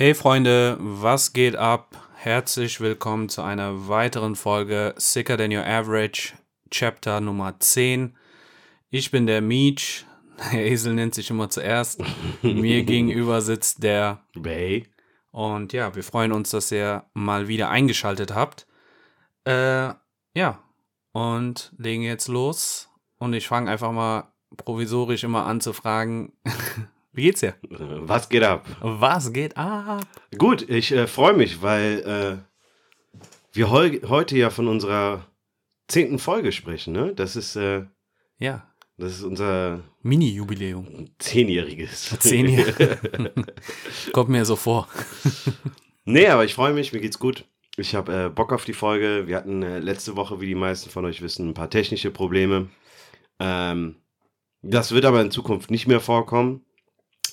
Hey Freunde, was geht ab? Herzlich willkommen zu einer weiteren Folge Sicker Than Your Average, Chapter Nummer 10. Ich bin der Meech, der Esel nennt sich immer zuerst. Mir gegenüber sitzt der Bay. Und ja, wir freuen uns, dass ihr mal wieder eingeschaltet habt. Äh, ja, und legen jetzt los. Und ich fange einfach mal provisorisch immer an zu fragen, wie geht's dir? Was geht ab? Was geht ab? Gut, ich äh, freue mich, weil äh, wir heu heute ja von unserer zehnten Folge sprechen. Ne? Das ist äh, Ja, das ist unser Mini-Jubiläum. zehnjähriges. Zehn Jahre. Kommt mir so vor. Nee, aber ich freue mich, mir geht's gut. Ich habe äh, Bock auf die Folge. Wir hatten äh, letzte Woche, wie die meisten von euch wissen, ein paar technische Probleme. Ähm, das wird aber in Zukunft nicht mehr vorkommen.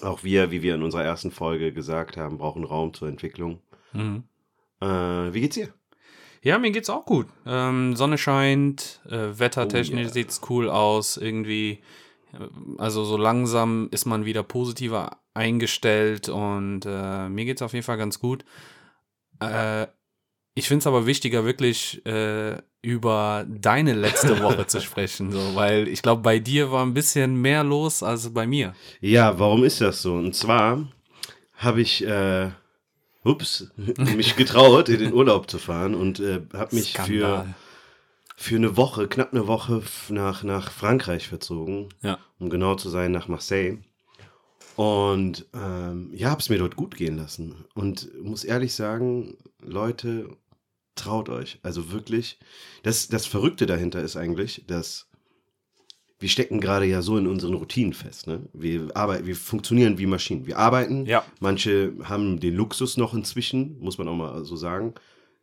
Auch wir, wie wir in unserer ersten Folge gesagt haben, brauchen Raum zur Entwicklung. Mhm. Äh, wie geht's dir? Ja, mir geht's auch gut. Ähm, Sonne scheint, äh, wettertechnisch Oh yeah. sieht's cool aus. Irgendwie, äh, also so langsam ist man wieder positiver eingestellt und äh, mir geht's auf jeden Fall ganz gut. Äh, ich finde es aber wichtiger, wirklich äh, über deine letzte Woche zu sprechen, so, weil ich glaube, bei dir war ein bisschen mehr los als bei mir. Ja, warum ist das so? Und zwar habe ich, äh, ups, mich getraut, in den Urlaub zu fahren und äh, habe mich für, Skandal. für eine Woche, knapp eine Woche nach, nach Frankreich verzogen, Ja. um genau zu sein, nach Marseille. Und ähm, ja, habe es mir dort gut gehen lassen. Und muss ehrlich sagen, Leute, traut euch. Also wirklich, das, das Verrückte dahinter ist eigentlich, dass wir stecken gerade ja so in unseren Routinen fest. Ne? Wir, arbeiten, wir funktionieren wie Maschinen. Wir arbeiten. Ja. Manche haben den Luxus noch inzwischen, muss man auch mal so sagen,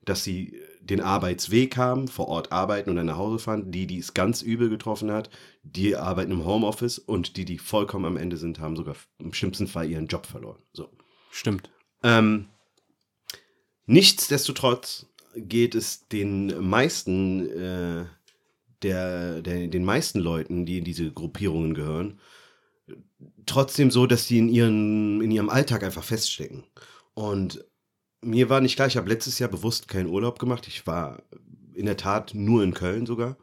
dass sie den Arbeitsweg haben, vor Ort arbeiten und dann nach Hause fahren. Die, die es ganz übel getroffen hat, die arbeiten im Homeoffice und die, die vollkommen am Ende sind, haben sogar im schlimmsten Fall ihren Job verloren. So. Stimmt. Ähm, nichtsdestotrotz geht es den meisten, äh, der, der, den meisten Leuten, die in diese Gruppierungen gehören, trotzdem so, dass sie in, ihren, in ihrem Alltag einfach feststecken. Und mir war nicht klar, ich habe letztes Jahr bewusst keinen Urlaub gemacht. Ich war in der Tat nur in Köln sogar.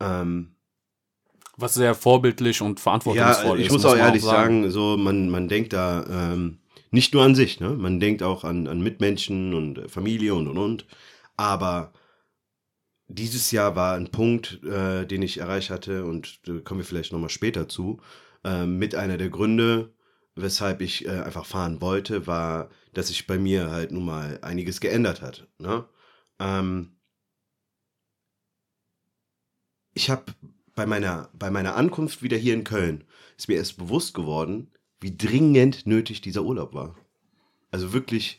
Ähm, Was sehr vorbildlich und ja, verantwortungsvoll ich ist. muss auch ehrlich sagen, so man, man denkt da ähm, nicht nur an sich, ne? Man denkt auch an, an Mitmenschen und äh, Familie und und und. Aber dieses Jahr war ein Punkt, äh, den ich erreicht hatte, und da kommen wir vielleicht nochmal später zu, äh, mit einer der Gründe, weshalb ich äh, einfach fahren wollte, war, dass sich bei mir halt nun mal einiges geändert hat. Ne? Ähm, ich habe bei meiner, bei meiner Ankunft wieder hier in Köln, ist mir erst bewusst geworden, wie dringend nötig dieser Urlaub war. Also wirklich,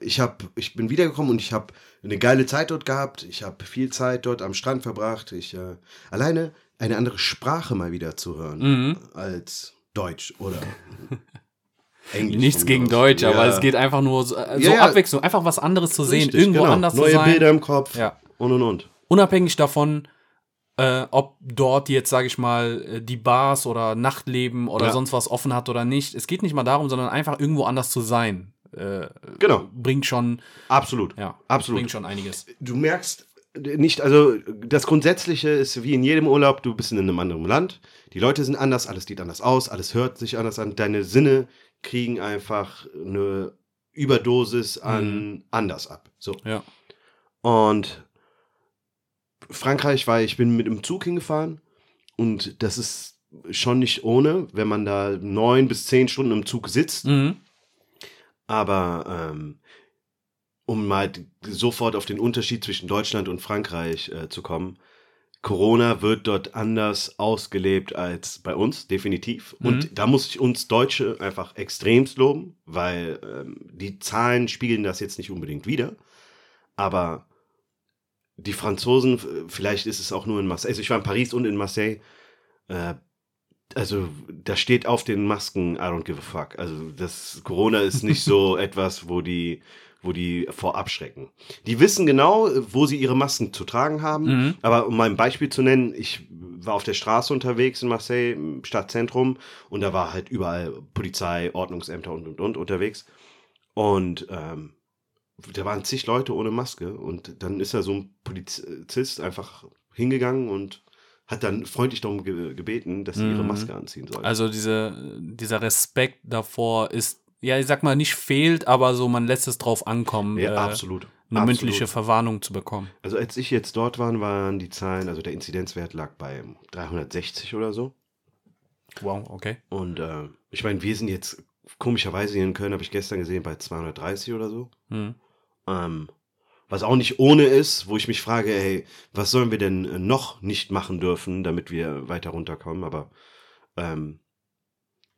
ich, hab, ich bin wiedergekommen und ich habe eine geile Zeit dort gehabt. Ich habe viel Zeit dort am Strand verbracht. Ich äh, alleine eine andere Sprache mal wieder zu hören Mhm. als Deutsch oder Englisch. Nichts gegen aus. Deutsch, aber Ja. es geht einfach nur so, äh, so Ja, ja. Abwechslung, einfach was anderes zu sehen, Richtig, irgendwo genau. anders Neue zu sein. Bilder im Kopf Ja. und und und. Unabhängig davon, äh, ob dort jetzt, sage ich mal, äh, die Bars oder Nachtleben oder Ja. sonst was offen hat oder nicht. Es geht nicht mal darum, sondern einfach irgendwo anders zu sein. Äh, Genau, bringt schon, absolut. ja, Absolut. bringt schon einiges. du merkst nicht, also das Grundsätzliche ist wie in jedem Urlaub, du bist in einem anderen Land, die Leute sind anders, alles sieht anders aus, alles hört sich anders an, deine Sinne kriegen einfach eine Überdosis an anders ab. So. Ja. Und Frankreich war, ich bin mit dem Zug hingefahren und das ist schon nicht ohne, wenn man da neun bis zehn Stunden im Zug sitzt. Mhm. Aber ähm, um mal sofort auf den Unterschied zwischen Deutschland und Frankreich äh, zu kommen, Corona wird dort anders ausgelebt als bei uns, definitiv. Mhm. Und da muss ich uns Deutsche einfach extremst loben, weil ähm, die Zahlen spiegeln das jetzt nicht unbedingt wider. Aber die Franzosen, f- vielleicht ist es auch nur in Marseille, also ich war in Paris und in Marseille, äh, also da steht auf den Masken, I don't give a fuck. Also das Corona ist nicht so etwas, wo die wo die vor abschrecken. Die wissen genau, wo sie ihre Masken zu tragen haben. Mhm. Aber um mal ein Beispiel zu nennen, ich war auf der Straße unterwegs in Marseille, im Stadtzentrum, und da war halt überall Polizei, Ordnungsämter und und und unterwegs. Und ähm, da waren zig Leute ohne Maske. Und dann ist da so ein Polizist einfach hingegangen und hat dann freundlich darum ge gebeten, dass sie ihre Mhm. Maske anziehen sollen. Also diese, dieser Respekt davor ist, ja, ich sag mal, nicht fehlt, aber so, man lässt es drauf ankommen, ja, äh, absolut. eine absolut. mündliche Verwarnung zu bekommen. Also als ich jetzt dort war, waren die Zahlen, also der Inzidenzwert lag bei 360 oder so. Wow, okay. Und äh, ich meine, wir sind jetzt komischerweise hier in Köln, habe ich gestern gesehen, bei 230 oder so. Mhm. Ähm, was auch nicht ohne ist, wo ich mich frage, ey, was sollen wir denn äh, noch nicht machen dürfen, damit wir weiter runterkommen? Aber ähm,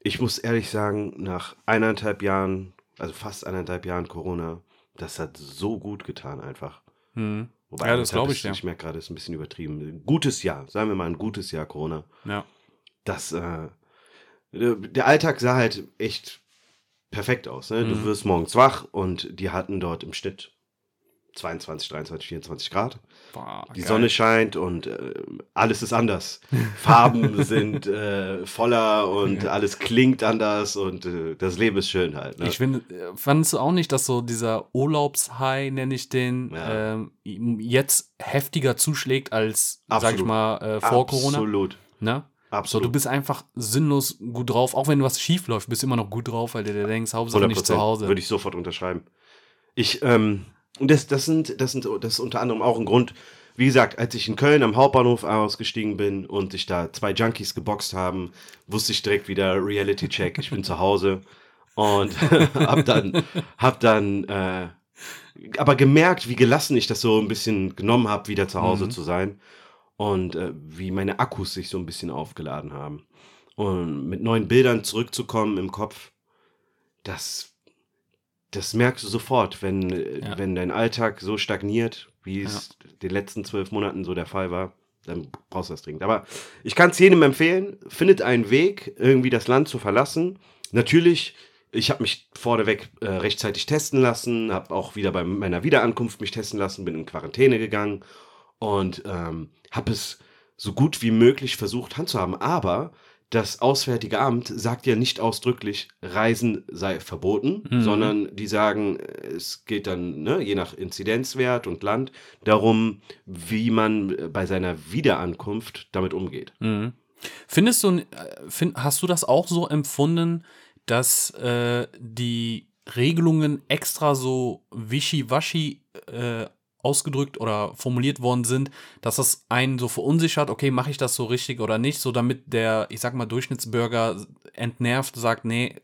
ich muss ehrlich sagen, nach eineinhalb Jahren, also fast eineinhalb Jahren Corona, das hat so gut getan einfach. Mhm. Wobei Ja, das eineinhalb glaub ich, ja. Ich merke gerade, es ist ein bisschen übertrieben. Ein gutes Jahr, sagen wir mal ein gutes Jahr Corona. Ja. Das, äh, der Alltag sah halt echt perfekt aus. Ne? Du Mhm. wirst morgens wach und die hatten dort im Schnitt 22, 23, 24 Grad. Boah, Die geil. Sonne scheint und äh, alles ist anders. Farben sind äh, voller und alles klingt anders und äh, das Leben ist schön halt. Ne? Ich finde, äh, fandest du auch nicht, dass so dieser Urlaubshigh, nenne ich den, Ja. ähm, jetzt heftiger zuschlägt als, sag ich Absolut. mal, äh, vor Corona? Absolut. Ne? So, Absolut. du bist einfach sinnlos gut drauf, auch wenn was schief läuft, bist du immer noch gut drauf, weil du dir denkst, Hauptsache nicht zu Hause. Würde ich sofort unterschreiben. Ich, ähm, und das, das sind, das sind, das ist unter anderem auch ein Grund, wie gesagt, als ich in Köln am Hauptbahnhof ausgestiegen bin und sich da zwei Junkies geboxt haben, wusste ich direkt wieder Reality Check, ich bin zu Hause und hab dann, hab dann, äh, aber gemerkt, wie gelassen ich das so ein bisschen genommen habe, wieder zu Hause Mhm. zu sein und äh, wie meine Akkus sich so ein bisschen aufgeladen haben. Und mit neuen Bildern zurückzukommen im Kopf, das, das merkst du sofort, wenn, äh, Ja. wenn dein Alltag so stagniert, wie es den letzten zwölf Monaten so der Fall war. Dann brauchst du das dringend. Aber ich kann es jedem empfehlen, findet einen Weg, irgendwie das Land zu verlassen. Natürlich, ich habe mich vorneweg äh, rechtzeitig testen lassen, habe auch wieder bei meiner Wiederankunft mich testen lassen, bin in Quarantäne gegangen und ähm, habe es so gut wie möglich versucht handzuhaben. Aber das Auswärtige Amt sagt ja nicht ausdrücklich, Reisen sei verboten, Mhm. sondern die sagen, es geht dann, ne, je nach Inzidenzwert und Land, darum, wie man äh, bei seiner Wiederankunft damit umgeht. Mhm. Findest du, äh, find, hast du das auch so empfunden, dass äh, die Regelungen extra so wischiwaschi äh, ausgedrückt oder formuliert worden sind, dass das einen so verunsichert, okay, mache ich das so richtig oder nicht, so damit der, ich sag mal, Durchschnittsbürger entnervt sagt, nee,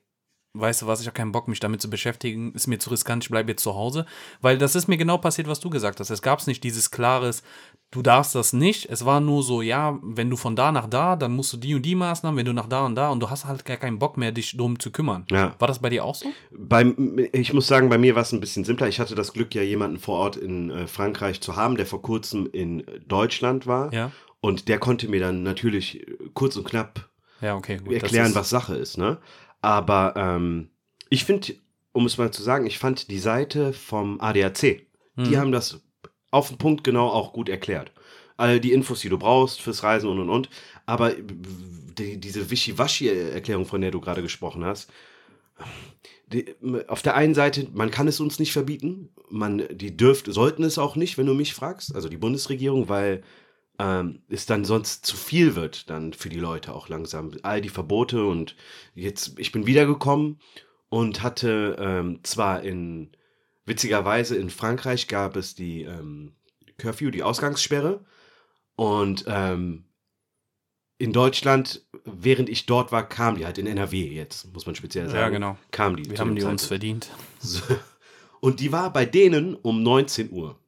weißt du was, ich habe keinen Bock, mich damit zu beschäftigen, ist mir zu riskant, ich bleibe jetzt zu Hause. Weil das ist mir genau passiert, was du gesagt hast. Es gab nicht dieses klares, du darfst das nicht. Es war nur so, ja, wenn du von da nach da, dann musst du die und die Maßnahmen, wenn du nach da und da und du hast halt gar keinen Bock mehr, dich drum zu kümmern. Ja. War das bei dir auch so? Beim, ich muss sagen, bei mir war es ein bisschen simpler. Ich hatte das Glück, ja jemanden vor Ort in äh, Frankreich zu haben, der vor kurzem in Deutschland war. Ja. Und der konnte mir dann natürlich äh, kurz und knapp Ja, okay, gut. erklären, was Sache ist. Ne? Aber ähm, ich finde, um es mal zu sagen, ich fand die Seite vom ADAC, die Mhm. haben das auf den Punkt genau auch gut erklärt. All die Infos, die du brauchst fürs Reisen und und und. Aber die, diese Wischiwaschi-Erklärung, von der du gerade gesprochen hast, die, auf der einen Seite, man kann es uns nicht verbieten, man, die dürft, sollten es auch nicht, wenn du mich fragst, also die Bundesregierung, weil ähm, es dann sonst zu viel wird, dann für die Leute auch langsam. All die Verbote und jetzt, ich bin wiedergekommen und hatte ähm, zwar in, witzigerweise in Frankreich gab es die ähm, Curfew, die Ausgangssperre und ähm, in Deutschland, während ich dort war, kam die halt in NRW jetzt, muss man speziell sagen. Ja, genau. Kam die. Wir haben die uns Zeitpunkt. verdient. So. Und die war bei denen um 19 Uhr.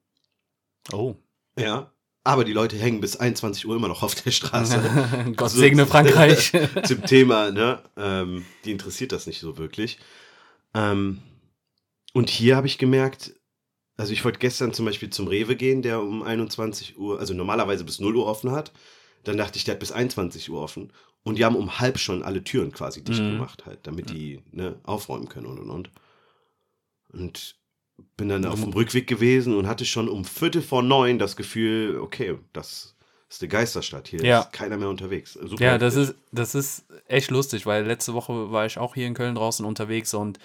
Oh. Ja. Aber die Leute hängen bis 21 Uhr immer noch auf der Straße. Gott So- segne Frankreich. Zum Thema, ne? Ähm, die interessiert das nicht so wirklich. Ähm, und hier habe ich gemerkt, also ich wollte gestern zum Beispiel zum Rewe gehen, der um 21 Uhr, also normalerweise bis 0 Uhr offen hat. Dann dachte ich, der hat bis 21 Uhr offen. Und die haben um halb schon alle Türen quasi dicht Mhm. gemacht, halt, damit die ne, aufräumen können und und und. Und bin dann auf dem Rückweg gewesen und hatte schon um Viertel vor neun das Gefühl, okay, das ist eine Geisterstadt. Hier Ja. ist keiner mehr unterwegs. Super Ja, das ist, das ist echt lustig, weil letzte Woche war ich auch hier in Köln draußen unterwegs und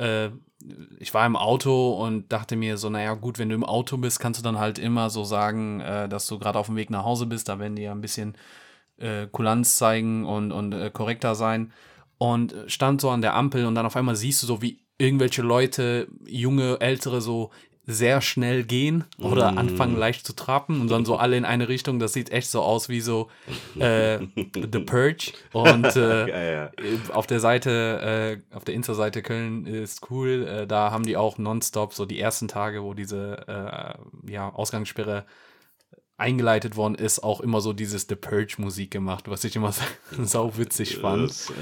äh, ich war im Auto und dachte mir so, naja gut, wenn du im Auto bist, kannst du dann halt immer so sagen, äh, dass du gerade auf dem Weg nach Hause bist, da werden die ja ein bisschen äh, Kulanz zeigen und, und äh, korrekter sein. Und stand so an der Ampel und dann auf einmal siehst du so, wie irgendwelche Leute, junge, ältere, so sehr schnell gehen oder Mm. anfangen leicht zu trappen und dann so alle in eine Richtung. Das sieht echt so aus wie so äh, The Purge. Und äh, Ja, ja. auf der Seite, äh, auf der Insta-Seite Köln ist cool. Äh, da haben die auch nonstop so die ersten Tage, wo diese äh, ja, Ausgangssperre eingeleitet worden ist, auch immer so dieses The Purge-Musik gemacht, was ich immer sau witzig fand. Das, äh,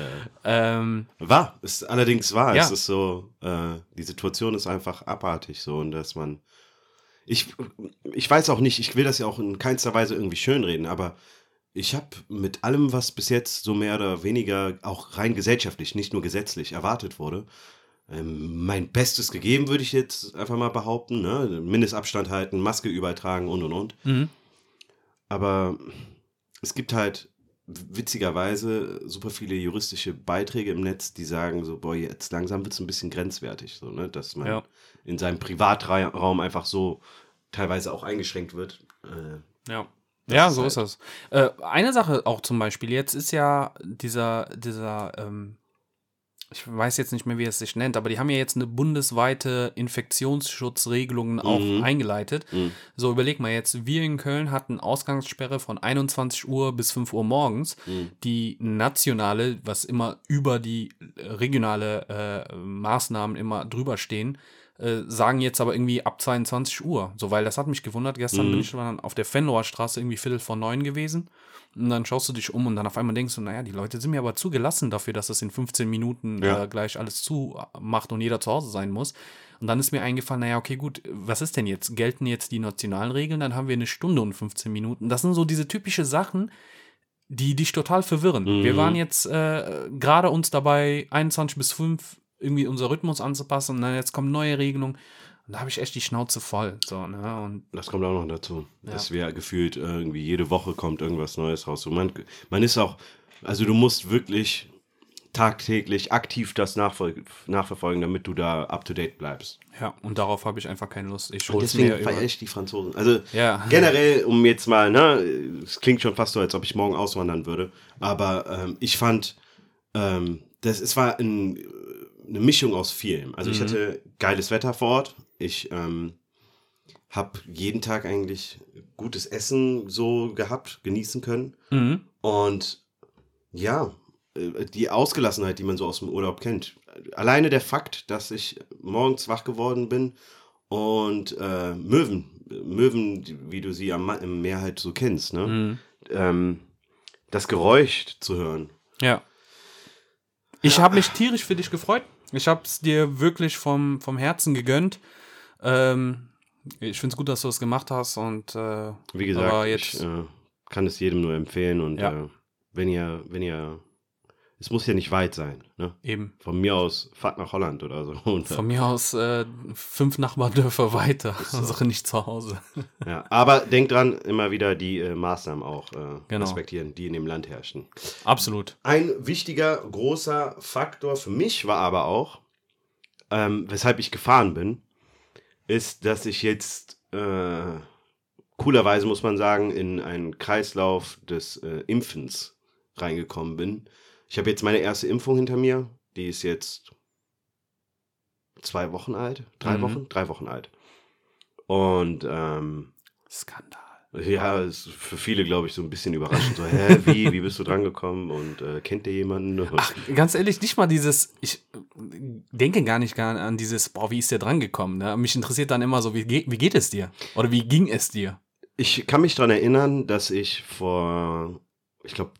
Ähm, War, ist allerdings wahr. Ja. Es ist so, äh, die Situation ist einfach abartig so und dass man. Ich, ich weiß auch nicht, ich will das ja auch in keinster Weise irgendwie schönreden, aber ich habe mit allem, was bis jetzt so mehr oder weniger auch rein gesellschaftlich, nicht nur gesetzlich erwartet wurde, ähm, mein Bestes gegeben, würde ich jetzt einfach mal behaupten. Ne? Mindestabstand halten, Maske überall tragen und und und. mhm. Aber es gibt halt witzigerweise super viele juristische Beiträge im Netz, die sagen so, boah, jetzt langsam wird es ein bisschen grenzwertig, so, ne? dass man Ja. in seinem Privatraum einfach so teilweise auch eingeschränkt wird. Äh, Ja. Ja, so halt- ist das. Äh, eine Sache auch zum Beispiel, jetzt ist ja dieser, dieser, ähm, ich weiß jetzt nicht mehr, wie es sich nennt, aber die haben ja jetzt eine bundesweite Infektionsschutzregelung auch Mhm. eingeleitet. Mhm. So, überleg mal jetzt, wir in Köln hatten Ausgangssperre von 21 Uhr bis 5 Uhr morgens. Mhm. Die nationale, was immer über die regionale äh, Maßnahmen immer drüber stehen, äh, sagen jetzt aber irgendwie ab 22 Uhr. So, weil das hat mich gewundert. Gestern Mhm. bin ich dann auf der Fenloher Straße irgendwie Viertel vor neun gewesen. Und dann schaust du dich um und dann auf einmal denkst du, naja, die Leute sind mir aber zugelassen dafür, dass das in 15 Minuten Ja. äh, gleich alles zumacht und jeder zu Hause sein muss. Und dann ist mir eingefallen, naja, okay, gut, was ist denn jetzt? Gelten jetzt die nationalen Regeln? Dann haben wir eine Stunde und 15 Minuten. Das sind so diese typische Sachen, die dich total verwirren. Mhm. Wir waren jetzt äh, gerade uns dabei, 21 bis 5 irgendwie unser Rhythmus anzupassen und dann jetzt kommen neue Regelungen. Und da habe ich echt die Schnauze voll. So, ne? Und Das kommt auch noch dazu. Ja. Dass wir gefühlt irgendwie jede Woche kommt irgendwas Neues raus. Und man, man ist auch, also du musst wirklich tagtäglich aktiv das nachverfolgen, damit du da up to date bleibst. ja, und darauf habe ich einfach keine Lust. Ich Und deswegen feiere ich die Franzosen. Also Ja. generell, um jetzt mal, ne, es klingt schon fast so, als ob ich morgen auswandern würde. Aber ähm, ich fand, ähm, das, es war ein, eine Mischung aus vielem. Also ich Mhm. hatte geiles Wetter vor Ort. Ich ähm, habe jeden Tag eigentlich gutes Essen so gehabt, genießen können. Mhm. Und ja, äh, die Ausgelassenheit, die man so aus dem Urlaub kennt. Alleine der Fakt, dass ich morgens wach geworden bin und äh, Möwen, Möwen, wie du sie am im Meer halt so kennst, ne? Mhm. ähm, das Geräusch zu hören. Ja. Ich habe mich tierisch für dich gefreut. Ich habe es dir wirklich vom, vom Herzen gegönnt. Ähm, ich finde es gut, dass du es gemacht hast und äh, Wie gesagt, Aber jetzt- ich äh, kann es jedem nur empfehlen und Ja. äh, wenn ihr, wenn ihr, es muss ja nicht weit sein, ne? eben Von mir aus fahrt nach Holland oder so. Und, von mir aus äh, fünf Nachbardörfer weiter, also nicht zu Hause. ja. Aber denkt dran, immer wieder die äh, Maßnahmen auch äh, Genau. respektieren, die in dem Land herrschen. Absolut. Ein wichtiger, großer Faktor für mich war aber auch, ähm, weshalb ich gefahren bin, ist, dass ich jetzt äh, coolerweise, muss man sagen, in einen Kreislauf des äh, Impfens reingekommen bin. Ich habe jetzt meine erste Impfung hinter mir. Die ist jetzt zwei Wochen alt, drei Mhm. Wochen, drei Wochen alt. Und ähm, Skandal. ja, ist für viele, glaube ich, so ein bisschen überraschend. So, hä, wie, wie bist du drangekommen und äh, kennt ihr jemanden? Ach, ganz ehrlich, nicht mal dieses, ich denke gar nicht gar an dieses, boah, wie ist der dran gekommen? Ne? Mich interessiert dann immer so, wie, ge- wie geht es dir? Oder wie ging es dir? Ich kann mich daran erinnern, dass ich vor, ich glaube,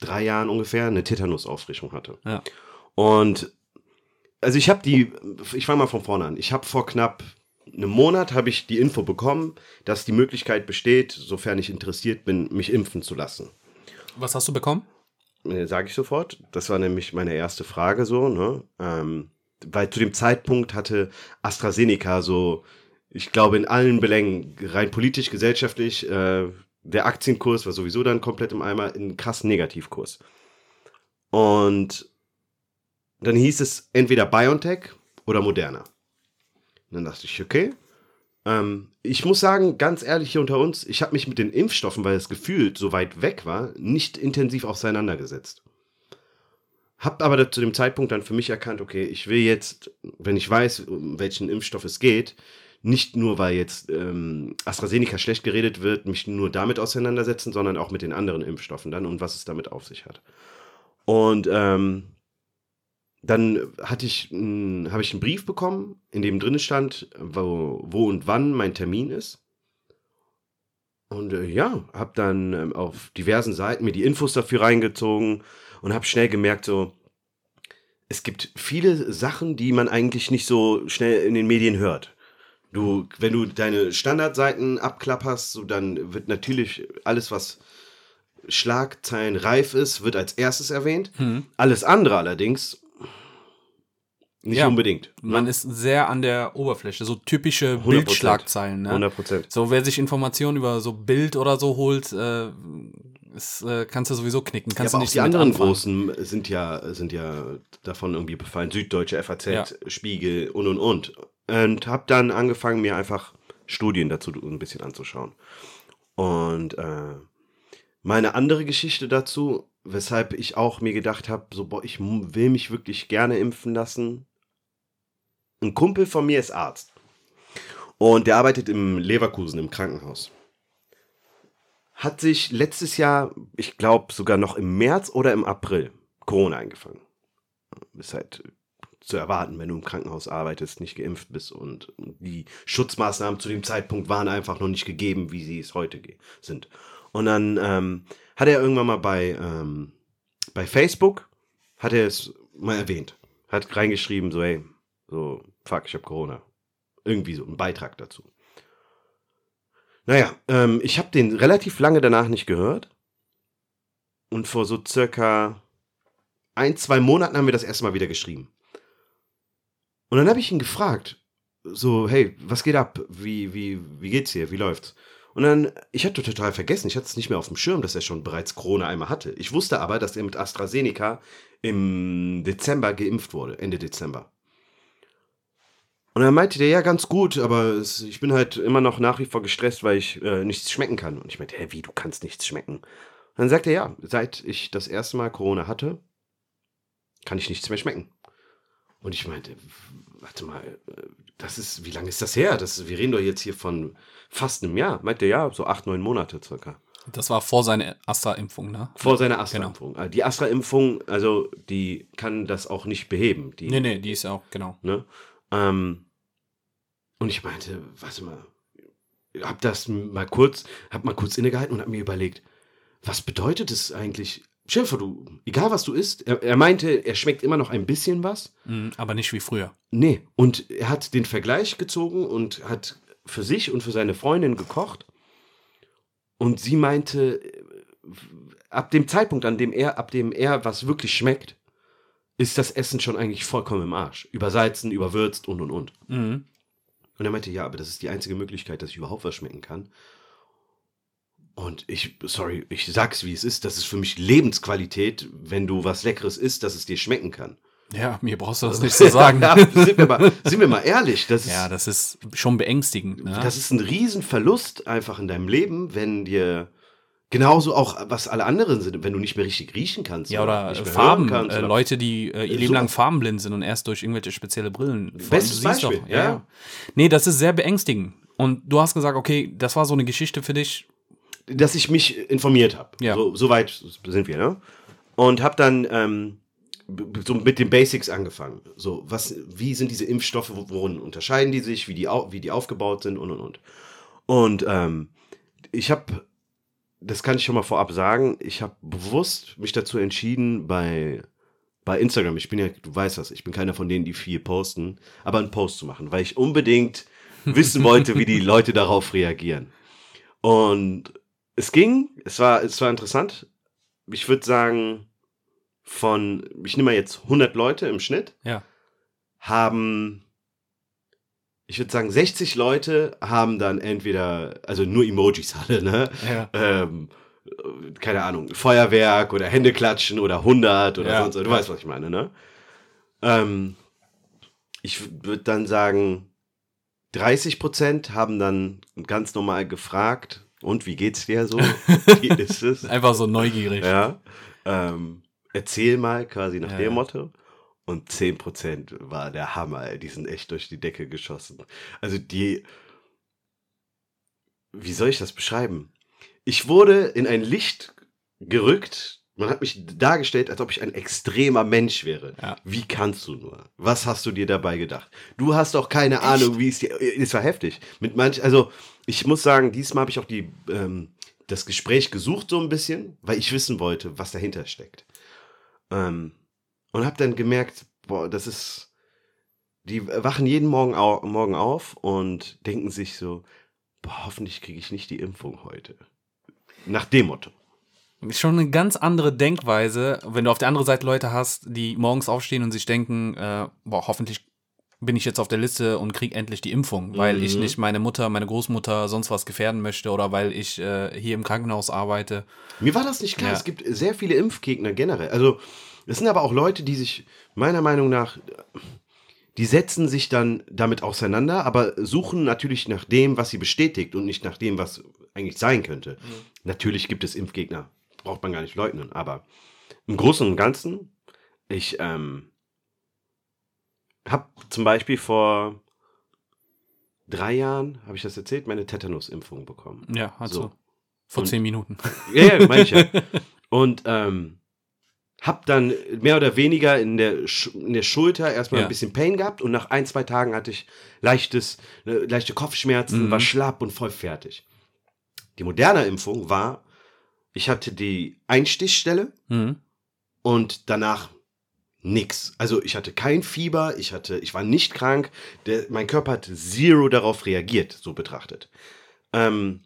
drei Jahren ungefähr eine Tetanusauffrischung hatte. Ja. Und also ich habe die, ich fange mal von vorne an. Ich habe vor knapp einem Monat habe ich die Info bekommen, dass die Möglichkeit besteht, sofern ich interessiert bin, mich impfen zu lassen. Was hast du bekommen? Äh, Sage ich sofort. Das war nämlich meine erste Frage so. Ne? Ähm, weil zu dem Zeitpunkt hatte AstraZeneca so, ich glaube, in allen Belängen, rein politisch, gesellschaftlich, äh, der Aktienkurs war sowieso dann komplett im Eimer, in krassen Negativkurs. Und dann hieß es entweder BioNTech oder Moderna. Und dann dachte ich, okay. Ähm, ich muss sagen, ganz ehrlich hier unter uns, ich habe mich mit den Impfstoffen, weil es gefühlt so weit weg war, nicht intensiv auseinandergesetzt. Hab aber zu dem Zeitpunkt dann für mich erkannt, okay, ich will jetzt, wenn ich weiß, um welchen Impfstoff es geht, nicht nur, weil jetzt ähm, AstraZeneca schlecht geredet wird, mich nur damit auseinandersetzen, sondern auch mit den anderen Impfstoffen dann und was es damit auf sich hat. Und ähm, dann hatte ich, habe ich einen Brief bekommen, in dem drin stand, wo, wo und wann mein Termin ist. Und äh, ja, habe dann ähm, auf diversen Seiten mir die Infos dafür reingezogen und habe schnell gemerkt, so, es gibt viele Sachen, die man eigentlich nicht so schnell in den Medien hört. Du, wenn du deine Standardseiten abklapperst, so dann wird natürlich alles, was Schlagzeilen reif ist, wird als erstes erwähnt. Hm. Alles andere allerdings nicht Ja. unbedingt. Man ist sehr an der Oberfläche, so typische 100%. Bildschlagzeilen. Ne? 100 Prozent. So, wer sich Informationen über so Bild oder so holt, äh, ist, äh, kannst du sowieso knicken. Ja, Kannst aber du auch die anderen anfangen. großen sind ja, sind ja davon irgendwie befallen. Süddeutsche, FAZ, Ja. Spiegel und und und. Und habe dann angefangen, mir einfach Studien dazu ein bisschen anzuschauen. Und äh, meine andere Geschichte dazu, weshalb ich auch mir gedacht habe, so, boah, ich will mich wirklich gerne impfen lassen. Ein Kumpel von mir ist Arzt. Und der arbeitet im Leverkusen im Krankenhaus. Hat sich letztes Jahr, ich glaube sogar noch im März oder im April, Corona eingefangen. Ist halt zu erwarten, wenn du im Krankenhaus arbeitest, nicht geimpft bist und die Schutzmaßnahmen zu dem Zeitpunkt waren einfach noch nicht gegeben, wie sie es heute sind. Und dann ähm, hat er irgendwann mal bei, ähm, bei Facebook, hat er es mal erwähnt, hat reingeschrieben, so, hey, so, fuck, ich hab Corona. Irgendwie so, ein Beitrag dazu. Naja, ähm, ich habe den relativ lange danach nicht gehört. Und vor so circa ein, zwei Monaten haben wir das erste Mal wieder geschrieben. Und dann habe ich ihn gefragt, so, hey, was geht ab? Wie, wie, wie geht's hier? Wie läuft's? Und dann, ich hatte total vergessen, ich hatte es nicht mehr auf dem Schirm, dass er schon bereits Corona einmal hatte. Ich wusste aber, dass er mit AstraZeneca im Dezember geimpft wurde, Ende Dezember. Und dann meinte der, ja, ganz gut, aber es, ich bin halt immer noch nach wie vor gestresst, weil ich äh, nichts schmecken kann. Und ich meinte, hä, wie, du kannst nichts schmecken? Und dann sagt er, ja, seit ich das erste Mal Corona hatte, kann ich nichts mehr schmecken. Und ich meinte, warte mal, äh, das ist, wie lange ist das her? Das, wir reden doch jetzt hier von fast einem Jahr. Meinte er, ja, so acht, neun Monate circa. Das war vor seiner Astra-Impfung, ne? Vor seiner Astra-Impfung. Äh, Die Astra-Impfung, also die kann das auch nicht beheben. Die, Nee, nee, die ist ja auch, genau. Ne? Ähm, und ich meinte, warte mal, hab das mal kurz, hab mal kurz innegehalten und hab mir überlegt, was bedeutet es eigentlich? Vor, du, egal was du isst, er, er meinte, er schmeckt immer noch ein bisschen was. Mhm, aber nicht wie früher. Nee, und er hat den Vergleich gezogen und hat für sich und für seine Freundin gekocht. Und sie meinte, ab dem Zeitpunkt, an dem er, ab dem er was wirklich schmeckt, ist das Essen schon eigentlich vollkommen im Arsch. Übersalzen, überwürzt und und und. Mhm. Und er meinte, ja, aber das ist die einzige Möglichkeit, dass ich überhaupt was schmecken kann. Und ich, sorry, ich sag's wie es ist, das ist für mich Lebensqualität, wenn du was Leckeres isst, dass es dir schmecken kann. Ja, mir brauchst du das nicht zu sagen. ja, sind, wir mal, sind wir mal ehrlich, das ist, Ja, das ist schon beängstigend. Ne? das ist ein Riesenverlust einfach in deinem Leben, wenn dir genauso auch, was alle anderen sind, wenn du nicht mehr richtig riechen kannst. ja, oder mehr Farben. kannst, äh, oder- Leute, die äh, ihr Leben lang farbenblind sind und erst durch irgendwelche spezielle Brillen. Bestes Beispiel, Doch, ja. ja. Nee, das ist sehr beängstigend. Und du hast gesagt, okay, das war so eine Geschichte für dich. dass ich mich informiert habe. Ja. So, so weit sind wir, ne? Und habe dann ähm, so mit den Basics angefangen. So, was, wie sind diese Impfstoffe, wo- worin unterscheiden die sich, wie die, wie die aufgebaut sind und und und. Und ähm, ich habe, das kann ich schon mal vorab sagen, ich habe bewusst mich dazu entschieden, bei, bei Instagram, ich bin ja, du weißt das, ich bin keiner von denen, die viel posten, aber einen Post zu machen, weil ich unbedingt wissen wollte, wie die Leute darauf reagieren. Und es ging, es war, es war interessant. Ich würde sagen, von, ich nehme mal jetzt 100 Leute im Schnitt, Ja. haben, ich würde sagen, 60 Leute haben dann entweder, also nur Emojis alle, ne? Ja. Ähm, keine Ahnung, Feuerwerk oder Hände klatschen oder 100 oder Ja. sonst, du weißt, was ich meine, ne? Ähm, ich würde dann sagen, 30 Prozent haben dann ganz normal gefragt, und wie geht's dir so? Wie ist es? Einfach so neugierig. Ja. Ähm, erzähl mal, quasi nach Ja, dem ja. Motto. Und 10% war der Hammer, die sind echt durch die Decke geschossen. Also die, wie soll ich das beschreiben? Ich wurde in ein Licht gerückt. Man hat mich dargestellt, als ob ich ein extremer Mensch wäre. Ja. Wie kannst du nur? Was hast du dir dabei gedacht? Du hast auch keine Ahnung, wie es dir. Es war heftig. Mit manch, also ich muss sagen, diesmal habe ich auch die, ähm, das Gespräch gesucht so ein bisschen, weil ich wissen wollte, was dahinter steckt. Ähm, und habe dann gemerkt, boah, das ist. Die wachen jeden Morgen, au morgen auf und denken sich so, boah, hoffentlich kriege ich nicht die Impfung heute. Nach dem Motto. Ist schon eine ganz andere Denkweise, wenn du auf der anderen Seite Leute hast, die morgens aufstehen und sich denken, äh, boah, hoffentlich bin ich jetzt auf der Liste und krieg endlich die Impfung, weil ich Mhm. nicht meine Mutter, meine Großmutter sonst was gefährden möchte oder weil ich äh, hier im Krankenhaus arbeite. Mir war das nicht klar. Ja. Es gibt sehr viele Impfgegner generell. Also, es sind aber auch Leute, die sich meiner Meinung nach, die setzen sich dann damit auseinander, aber suchen natürlich nach dem, was sie bestätigt und nicht nach dem, was eigentlich sein könnte. Natürlich gibt es Impfgegner, braucht man gar nicht leugnen, aber im Großen und Ganzen, ich ähm, habe zum Beispiel vor drei Jahren, habe ich das erzählt, meine Tetanus-Impfung bekommen. Ja, also So. vor Und- zehn Minuten. Ja, ja, meine ich ja. Und ähm, hab dann mehr oder weniger in der, Sch in der Schulter erstmal Ja. ein bisschen Pain gehabt und nach ein, zwei Tagen hatte ich leichtes, ne, leichte Kopfschmerzen, Mhm. war schlapp und voll fertig. Die Moderna-Impfung war, ich hatte die Einstichstelle Mhm. und danach nix. Also ich hatte kein Fieber, ich hatte, ich war nicht krank, der, mein Körper hat zero darauf reagiert, so betrachtet. Ähm,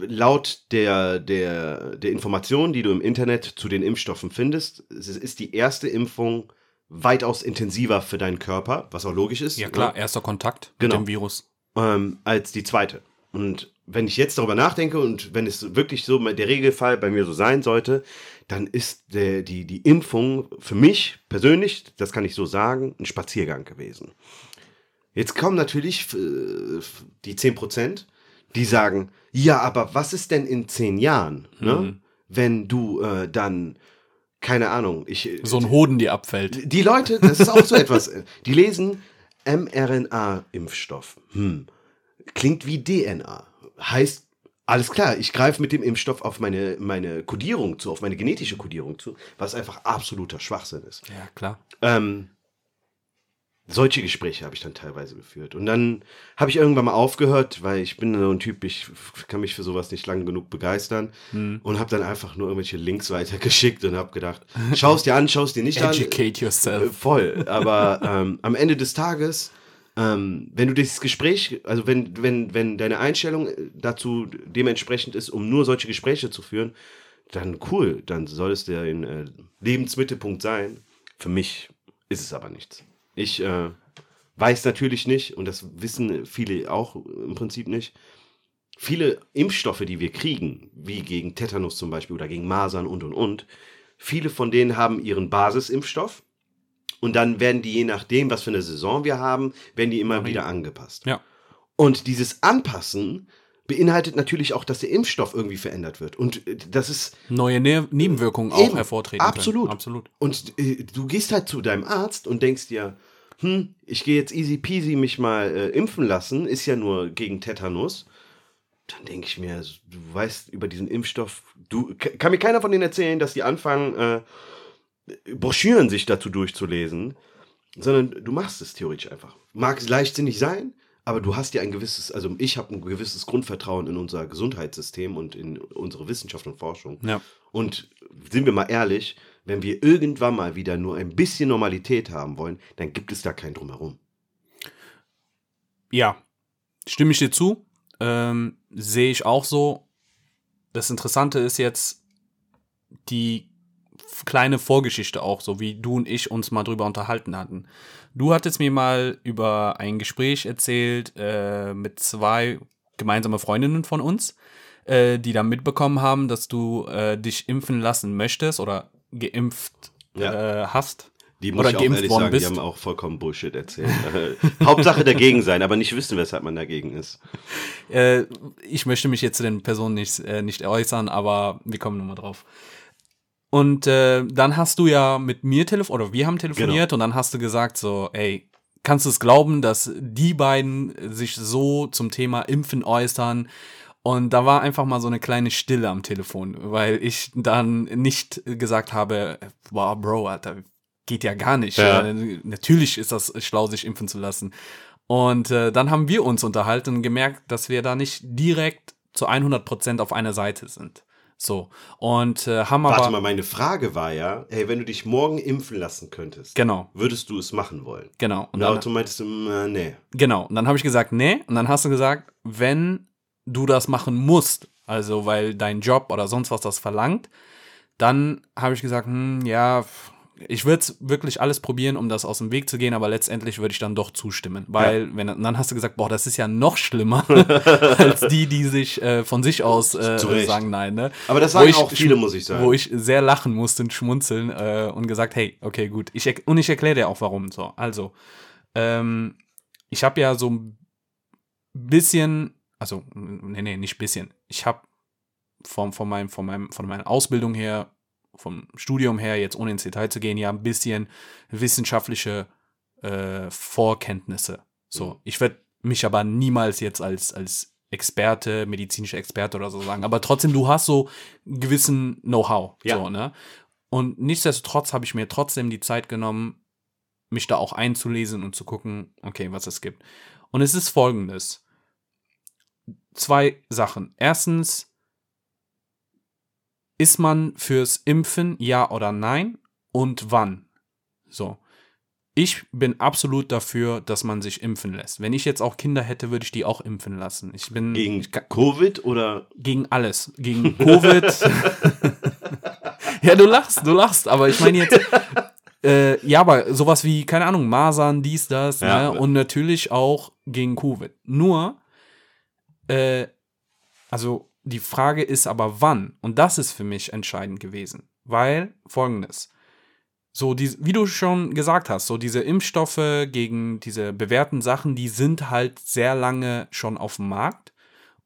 laut der, der, der Informationen, die du im Internet zu den Impfstoffen findest, es ist- die erste Impfung weitaus intensiver für deinen Körper, was auch logisch ist. Ja ne? klar, erster Kontakt Genau. mit dem Virus. ähm, als die zweite. Und wenn ich jetzt darüber nachdenke und wenn es wirklich so der Regelfall bei mir so sein sollte, dann ist der, die, die Impfung für mich persönlich, das kann ich so sagen, ein Spaziergang gewesen. Jetzt kommen natürlich äh, die 10%, die sagen, ja, aber was ist denn in 10 Jahren, ne? Mhm. wenn du äh, dann, keine Ahnung, ich... So ein Hoden, die abfällt. Die Leute, das ist auch so etwas, äh, die lesen mRNA-Impfstoff. Hm. Klingt wie DNA. Heißt, alles klar, ich greife mit dem Impfstoff auf meine, meine Kodierung zu, auf meine genetische Kodierung zu, was einfach absoluter Schwachsinn ist. Ja, klar. Ähm, solche Gespräche habe ich dann teilweise geführt. Und dann habe ich irgendwann mal aufgehört, weil ich bin so ein Typ, ich kann mich für sowas nicht lang genug begeistern. Hm. Und habe dann einfach nur irgendwelche Links weitergeschickt und habe gedacht, schau es dir an, schau es dir nicht an. Educate Äh, yourself. Voll, aber ähm, am Ende des Tages, ähm, wenn du dieses Gespräch, also wenn, wenn, wenn deine Einstellung äh, dazu dementsprechend ist, um nur solche Gespräche zu führen, dann cool, dann soll es der in, äh, Lebensmittelpunkt sein. Für mich ist es aber nichts. Ich äh, weiß natürlich nicht, und das wissen viele auch im Prinzip nicht, viele Impfstoffe, die wir kriegen, wie gegen Tetanus zum Beispiel oder gegen Masern und und und, viele von denen haben ihren Basisimpfstoff und dann werden die je nachdem, was für eine Saison wir haben, werden die immer wieder angepasst. Ja. Und dieses Anpassen beinhaltet natürlich auch, dass der Impfstoff irgendwie verändert wird. Und äh, das ist Neue ne Nebenwirkungen auch hervortreten. Absolut. Können. Absolut. und äh, du gehst halt zu deinem Arzt und denkst dir, hm, ich gehe jetzt easy peasy mich mal äh, impfen lassen, ist ja nur gegen Tetanus. Dann denke ich mir, du weißt über diesen Impfstoff, du kann mir keiner von denen erzählen, dass die anfangen, äh, Broschüren sich dazu durchzulesen, sondern du machst es theoretisch einfach. Mag es leichtsinnig sein, aber du hast ja ein gewisses, also ich habe ein gewisses Grundvertrauen in unser Gesundheitssystem und in unsere Wissenschaft und Forschung. Ja. Und sind wir mal ehrlich, wenn wir irgendwann mal wieder nur ein bisschen Normalität haben wollen, dann gibt es da kein Drumherum. Ja, stimme ich dir zu. Ähm, Sehe ich auch so. Das Interessante ist jetzt, die kleine Vorgeschichte auch, so wie du und ich uns mal drüber unterhalten hatten. Du hattest mir mal über ein Gespräch erzählt äh, mit zwei gemeinsame Freundinnen von uns, äh, die dann mitbekommen haben, dass du äh, dich impfen lassen möchtest oder geimpft Ja. äh, hast. Die muss oder ich auch geimpft ehrlich worden sagen, bist. die haben auch vollkommen Bullshit erzählt. Äh, Hauptsache dagegen sein, aber nicht wissen, weshalb man dagegen ist. Äh, ich möchte mich jetzt zu den Personen nicht, äh, nicht äußern, aber wir kommen nochmal drauf. Und äh, dann hast du ja mit mir telefoniert, oder wir haben telefoniert und dann hast du gesagt so, ey, kannst du es glauben, dass die beiden sich so zum Thema Impfen äußern? Und da war einfach mal so eine kleine Stille am Telefon, weil ich dann nicht gesagt habe, wow, Bro, Alter, geht ja gar nicht. Ja. Äh, Natürlich ist das schlau, sich impfen zu lassen. Und äh, dann haben wir uns unterhalten und gemerkt, dass wir da nicht direkt zu 100% auf einer Seite sind. So. Und äh, haben Warte aber. mal, meine Frage war ja, hey, wenn du dich morgen impfen lassen könntest, Genau, würdest du es machen wollen? genau. Und Und dann, du meintest, äh, nee. genau. Und dann habe ich gesagt, nee. Und dann hast du gesagt, wenn du das machen musst, also weil dein Job oder sonst was das verlangt, dann habe ich gesagt, hm, ja, ich würde wirklich alles probieren, um das aus dem Weg zu gehen, aber letztendlich würde ich dann doch zustimmen. Weil, wenn, und dann hast du gesagt, boah, das ist ja noch schlimmer als die, die sich äh, von sich aus äh, sagen nein. Ne? Aber das sagen ich auch viele, muss ich sagen. Wo ich sehr lachen musste und schmunzeln äh, und gesagt, hey, okay, gut. Ich, und ich erkläre dir auch warum. So, also, ähm, ich habe ja so ein bisschen, also, nee, nee, nicht bisschen. Ich habe von, von, meinem, von, meinem, von meiner Ausbildung her, vom Studium her, jetzt ohne ins Detail zu gehen, ja ein bisschen wissenschaftliche äh, Vorkenntnisse. So, Mhm. ich werde mich aber niemals jetzt als, als Experte, medizinischer Experte oder so sagen. Aber trotzdem, du hast so einen gewissen Know-how. Ja. So, ne? Und nichtsdestotrotz habe ich mir trotzdem die Zeit genommen, mich da auch einzulesen und zu gucken, okay, was es gibt. Und es ist folgendes. Zwei Sachen. Erstens, ist man fürs Impfen ja oder nein und wann? So. Ich bin absolut dafür, dass man sich impfen lässt. Wenn ich jetzt auch Kinder hätte, würde ich die auch impfen lassen. Ich bin Gegen ich kann, Covid oder gegen alles. Gegen Covid. ja, du lachst, du lachst. Aber ich meine jetzt, äh, ja, aber sowas wie, keine Ahnung, Masern, dies, das, Ja. ne? Und natürlich auch gegen Covid. Nur, äh, also die Frage ist aber wann. Und das ist für mich entscheidend gewesen. Weil folgendes. So, die, wie du schon gesagt hast, so diese Impfstoffe gegen diese bewährten Sachen, die sind halt sehr lange schon auf dem Markt.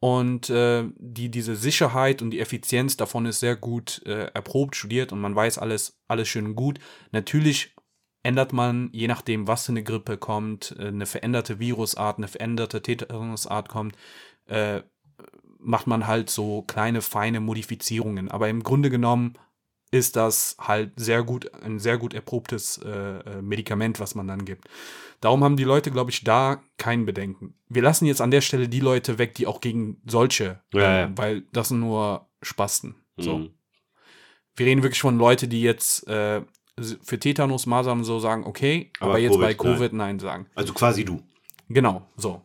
Und äh, die, diese Sicherheit und die Effizienz davon ist sehr gut äh, erprobt, studiert und man weiß alles, alles schön gut. Natürlich ändert man, je nachdem, was für eine Grippe kommt, äh, eine veränderte Virusart, eine veränderte Tetanusart kommt, äh, macht man halt so kleine, feine Modifizierungen. Aber im Grunde genommen ist das halt sehr gut, ein sehr gut erprobtes äh, äh, Medikament, was man dann gibt. Darum haben die Leute, glaube ich, da kein Bedenken. Wir lassen jetzt an der Stelle die Leute weg, die auch gegen solche, Ja, äh, ja. weil das sind nur Spasten. So. Mhm. Wir reden wirklich von Leuten, die jetzt äh, für Tetanus, Masern so sagen, okay, aber, Aber jetzt Covid, bei Covid nein sagen. Also quasi du. Genau, so.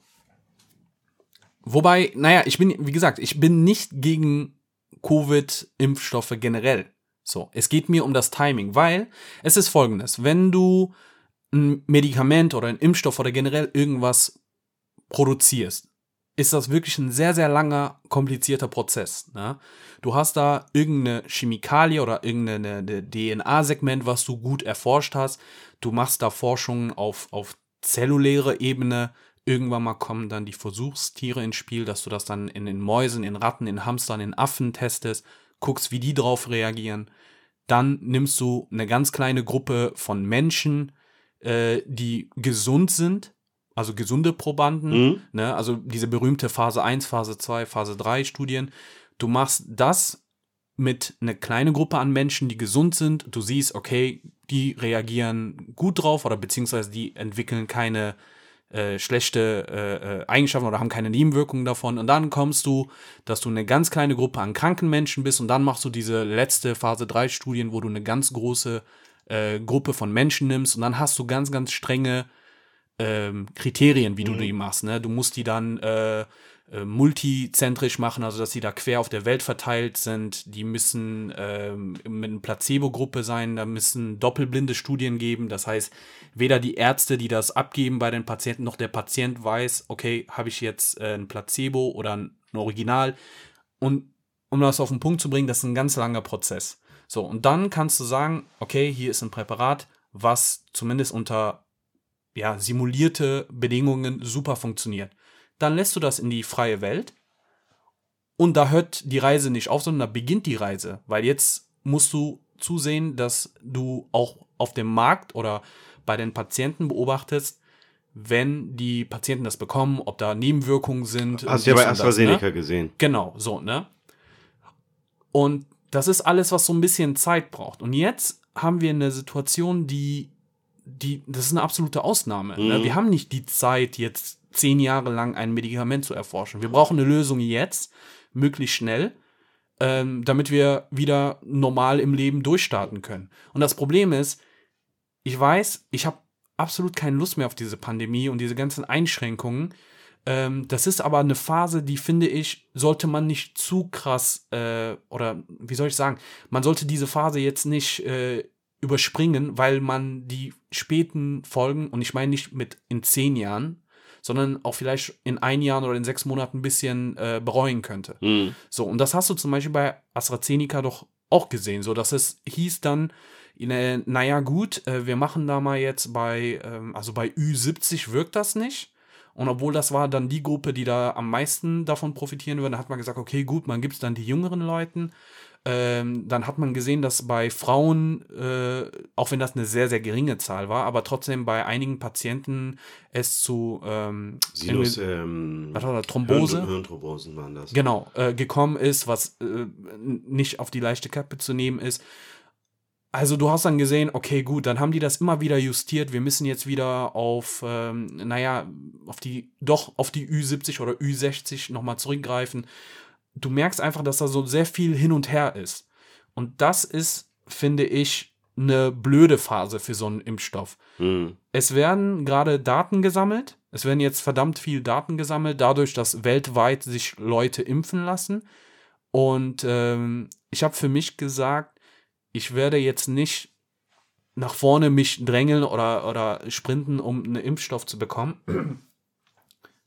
Wobei, naja, ich bin, wie gesagt, ich bin nicht gegen Covid-Impfstoffe generell. So, es geht mir um das Timing, weil es ist folgendes: Wenn du ein Medikament oder ein Impfstoff oder generell irgendwas produzierst, ist das wirklich ein sehr, sehr langer, komplizierter Prozess. Ne? Du hast da irgendeine Chemikalie oder irgendeine DNA-Segment, was du gut erforscht hast. Du machst da Forschungen auf, auf zelluläre Ebene. Irgendwann mal kommen dann die Versuchstiere ins Spiel, dass du das dann in den Mäusen, in Ratten, in Hamstern, in Affen testest, guckst, wie die drauf reagieren. Dann nimmst du eine ganz kleine Gruppe von Menschen, äh, die gesund sind, also gesunde Probanden, Mhm. ne? also diese berühmte Phase 1, Phase 2, Phase 3 Studien. Du machst das mit einer kleinen Gruppe an Menschen, die gesund sind. Du siehst, okay, die reagieren gut drauf oder beziehungsweise die entwickeln keine äh, schlechte äh, äh, Eigenschaften oder haben keine Nebenwirkungen davon. Und dann kommst du, dass du eine ganz kleine Gruppe an kranken Menschen bist und dann machst du diese letzte Phase 3 Studien, wo du eine ganz große äh, Gruppe von Menschen nimmst und dann hast du ganz, ganz strenge ähm, Kriterien, wie du die machst. Ne? Du musst die dann äh, multizentrisch machen, also dass sie da quer auf der Welt verteilt sind. Die müssen ähm, mit einer Placebo-Gruppe sein, da müssen doppelblinde Studien geben. Das heißt, weder die Ärzte, die das abgeben bei den Patienten, noch der Patient weiß, okay, habe ich jetzt äh, ein Placebo oder ein, ein Original. Und um das auf den Punkt zu bringen, das ist ein ganz langer Prozess. So, und dann kannst du sagen, okay, hier ist ein Präparat, was zumindest unter ja, simulierte Bedingungen super funktioniert dann lässt du das in die freie Welt und da hört die Reise nicht auf, sondern da beginnt die Reise, weil jetzt musst du zusehen, dass du auch auf dem Markt oder bei den Patienten beobachtest, wenn die Patienten das bekommen, ob da Nebenwirkungen sind. Hast du ja bei AstraZeneca das, ne? gesehen. Genau, so, ne? Und das ist alles, was so ein bisschen Zeit braucht. Und jetzt haben wir eine Situation, die, die, das ist eine absolute Ausnahme. Ne? Mhm. Ne? Wir haben nicht die Zeit, jetzt zehn Jahre lang ein Medikament zu erforschen. Wir brauchen eine Lösung jetzt, möglichst schnell, ähm, damit wir wieder normal im Leben durchstarten können. Und das Problem ist, ich weiß, ich habe absolut keine Lust mehr auf diese Pandemie und diese ganzen Einschränkungen. Ähm, das ist aber eine Phase, die finde ich, sollte man nicht zu krass, äh, oder wie soll ich sagen, man sollte diese Phase jetzt nicht äh, überspringen, weil man die späten Folgen, und ich meine nicht mit in zehn Jahren, sondern auch vielleicht in ein Jahr oder in sechs Monaten ein bisschen äh, bereuen könnte. Mhm. So, und das hast du zum Beispiel bei AstraZeneca doch auch gesehen, so dass es hieß dann, äh, naja gut, äh, wir machen da mal jetzt bei, ähm, also bei Ü70 wirkt das nicht. Und obwohl das war dann die Gruppe, die da am meisten davon profitieren würde, hat man gesagt, okay, gut, man gibt es dann die jüngeren Leuten. Ähm, dann hat man gesehen, dass bei Frauen, äh, auch wenn das eine sehr, sehr geringe Zahl war, aber trotzdem bei einigen Patienten es zu ähm, Sinus, ähm, was war das, Thrombose, Hirn, Hirnthrombosen waren das. Genau, äh, gekommen ist, was äh, nicht auf die leichte Kappe zu nehmen ist. Also du hast dann gesehen, okay, gut, dann haben die das immer wieder justiert. Wir müssen jetzt wieder auf, ähm, naja, auf die, doch auf die Ü70 oder Ü60 nochmal zurückgreifen du merkst einfach, dass da so sehr viel hin und her ist. Und das ist, finde ich, eine blöde Phase für so einen Impfstoff. Mhm. Es werden gerade Daten gesammelt. Es werden jetzt verdammt viel Daten gesammelt, dadurch, dass weltweit sich Leute impfen lassen. Und ähm, ich habe für mich gesagt, ich werde jetzt nicht nach vorne mich drängeln oder, oder sprinten, um einen Impfstoff zu bekommen,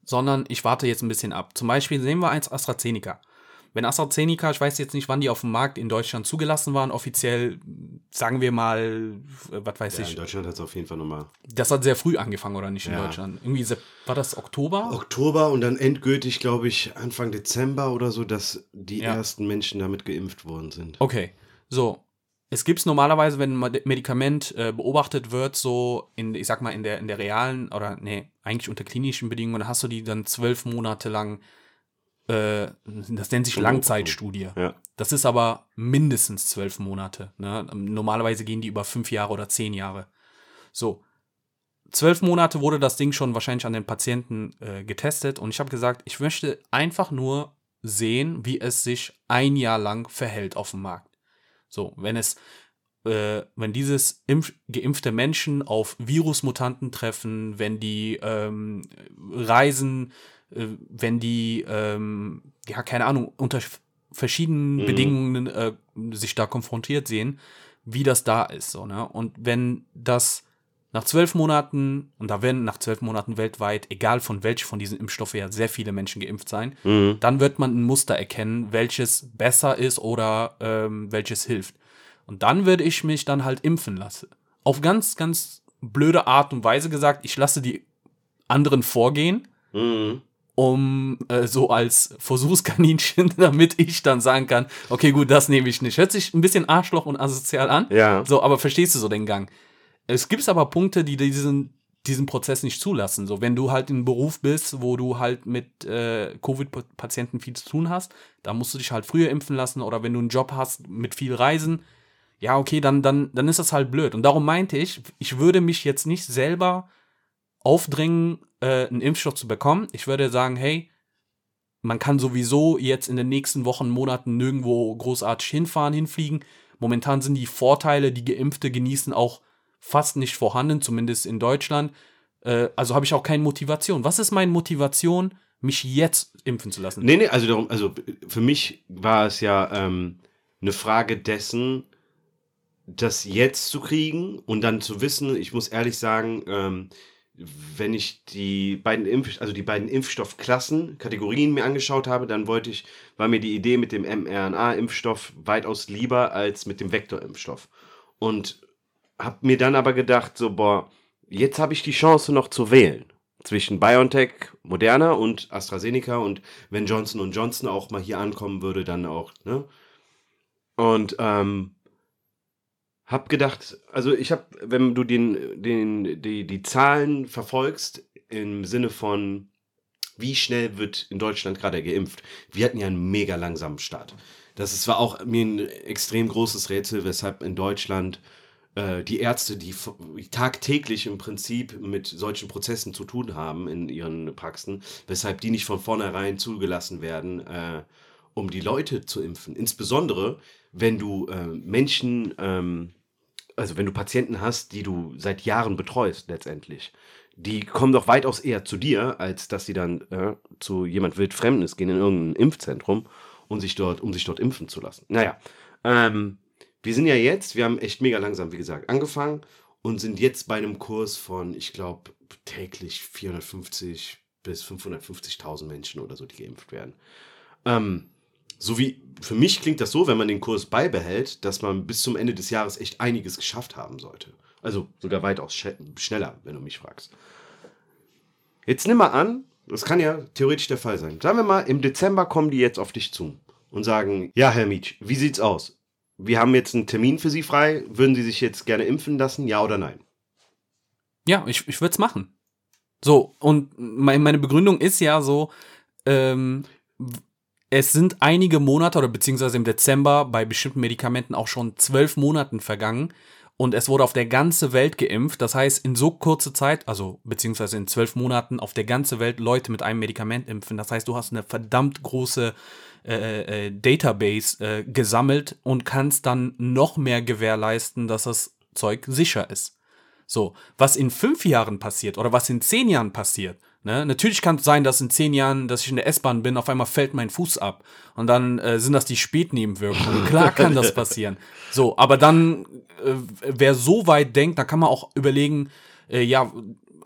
sondern ich warte jetzt ein bisschen ab. Zum Beispiel sehen wir eins AstraZeneca. Wenn AstraZeneca, ich weiß jetzt nicht, wann die auf dem Markt in Deutschland zugelassen waren, offiziell, sagen wir mal, was weiß ja, ich. In Deutschland hat es auf jeden Fall nochmal. Das hat sehr früh angefangen, oder nicht in ja. Deutschland? Irgendwie war das Oktober? Oktober und dann endgültig, glaube ich, Anfang Dezember oder so, dass die ja. ersten Menschen damit geimpft worden sind. Okay. So, es gibt es normalerweise, wenn ein Medikament äh, beobachtet wird, so in, ich sag mal, in der, in der realen oder nee, eigentlich unter klinischen Bedingungen, hast du die dann zwölf Monate lang äh, das nennt sich Langzeitstudie. Ja. Das ist aber mindestens zwölf Monate. Ne? Normalerweise gehen die über fünf Jahre oder zehn Jahre. So. Zwölf Monate wurde das Ding schon wahrscheinlich an den Patienten äh, getestet und ich habe gesagt, ich möchte einfach nur sehen, wie es sich ein Jahr lang verhält auf dem Markt. So, wenn es, äh, wenn dieses impf geimpfte Menschen auf Virusmutanten treffen, wenn die ähm, Reisen wenn die, ähm, ja, keine Ahnung, unter verschiedenen mhm. Bedingungen äh, sich da konfrontiert sehen, wie das da ist. So, ne? Und wenn das nach zwölf Monaten, und da werden nach zwölf Monaten weltweit, egal von welchem von diesen Impfstoffen ja sehr viele Menschen geimpft sein, mhm. dann wird man ein Muster erkennen, welches besser ist oder ähm, welches hilft. Und dann würde ich mich dann halt impfen lassen. Auf ganz, ganz blöde Art und Weise gesagt, ich lasse die anderen vorgehen. Mhm um äh, so als Versuchskaninchen, damit ich dann sagen kann, okay, gut, das nehme ich nicht. Hört sich ein bisschen Arschloch und asozial an. Ja. So, aber verstehst du so den Gang? Es gibt aber Punkte, die diesen diesen Prozess nicht zulassen. So, wenn du halt in einem Beruf bist, wo du halt mit äh, Covid-Patienten viel zu tun hast, da musst du dich halt früher impfen lassen oder wenn du einen Job hast mit viel Reisen, ja, okay, dann, dann, dann ist das halt blöd. Und darum meinte ich, ich würde mich jetzt nicht selber aufdrängen, äh, einen Impfstoff zu bekommen. Ich würde sagen, hey, man kann sowieso jetzt in den nächsten Wochen, Monaten nirgendwo großartig hinfahren, hinfliegen. Momentan sind die Vorteile, die Geimpfte genießen, auch fast nicht vorhanden, zumindest in Deutschland. Äh, also habe ich auch keine Motivation. Was ist meine Motivation, mich jetzt impfen zu lassen. Nee, nee, also darum, also für mich war es ja ähm, eine Frage dessen, das jetzt zu kriegen und dann zu wissen, ich muss ehrlich sagen, ähm, wenn ich die beiden Impf also die beiden Impfstoffklassen, Kategorien mir angeschaut habe, dann wollte ich, war mir die Idee mit dem mRNA-Impfstoff weitaus lieber als mit dem Vektorimpfstoff. Und habe mir dann aber gedacht, so, boah, jetzt habe ich die Chance noch zu wählen zwischen BioNTech, Moderna und AstraZeneca und wenn Johnson Johnson auch mal hier ankommen würde, dann auch, ne? Und ähm, hab gedacht, also ich habe, wenn du den, den, die, die Zahlen verfolgst, im Sinne von, wie schnell wird in Deutschland gerade geimpft? Wir hatten ja einen mega langsamen Start. Das war auch mir ein extrem großes Rätsel, weshalb in Deutschland äh, die Ärzte, die tagtäglich im Prinzip mit solchen Prozessen zu tun haben in ihren Praxen, weshalb die nicht von vornherein zugelassen werden, äh, um die Leute zu impfen. Insbesondere, wenn du äh, Menschen, ähm, also wenn du Patienten hast, die du seit Jahren betreust letztendlich. Die kommen doch weitaus eher zu dir, als dass sie dann äh, zu jemand Wildfremdes gehen in irgendein Impfzentrum und sich dort, um sich dort impfen zu lassen. Naja, ähm, wir sind ja jetzt, wir haben echt mega langsam, wie gesagt, angefangen und sind jetzt bei einem Kurs von, ich glaube, täglich 450 bis 550.000 Menschen oder so, die geimpft werden. Ähm, so wie für mich klingt das so, wenn man den Kurs beibehält, dass man bis zum Ende des Jahres echt einiges geschafft haben sollte. Also sogar weitaus schneller, wenn du mich fragst. Jetzt nimm mal an, das kann ja theoretisch der Fall sein. Sagen wir mal, im Dezember kommen die jetzt auf dich zu und sagen: Ja, Herr Mietsch, wie sieht's aus? wir haben jetzt einen Termin für Sie frei. Würden Sie sich jetzt gerne impfen lassen, ja oder nein? Ja, ich, ich würde es machen. So, und meine Begründung ist ja so, ähm, es sind einige Monate oder beziehungsweise im Dezember bei bestimmten Medikamenten auch schon zwölf Monaten vergangen und es wurde auf der ganzen Welt geimpft. Das heißt, in so kurzer Zeit, also beziehungsweise in zwölf Monaten auf der ganzen Welt Leute mit einem Medikament impfen. Das heißt, du hast eine verdammt große äh, äh, Database äh, gesammelt und kannst dann noch mehr gewährleisten, dass das Zeug sicher ist. So, was in fünf Jahren passiert oder was in zehn Jahren passiert, Ne? Natürlich kann es sein, dass in zehn Jahren, dass ich in der S-Bahn bin, auf einmal fällt mein Fuß ab. Und dann äh, sind das die Spätnebenwirkungen. Klar kann das passieren. So, aber dann, äh, wer so weit denkt, da kann man auch überlegen, äh, ja,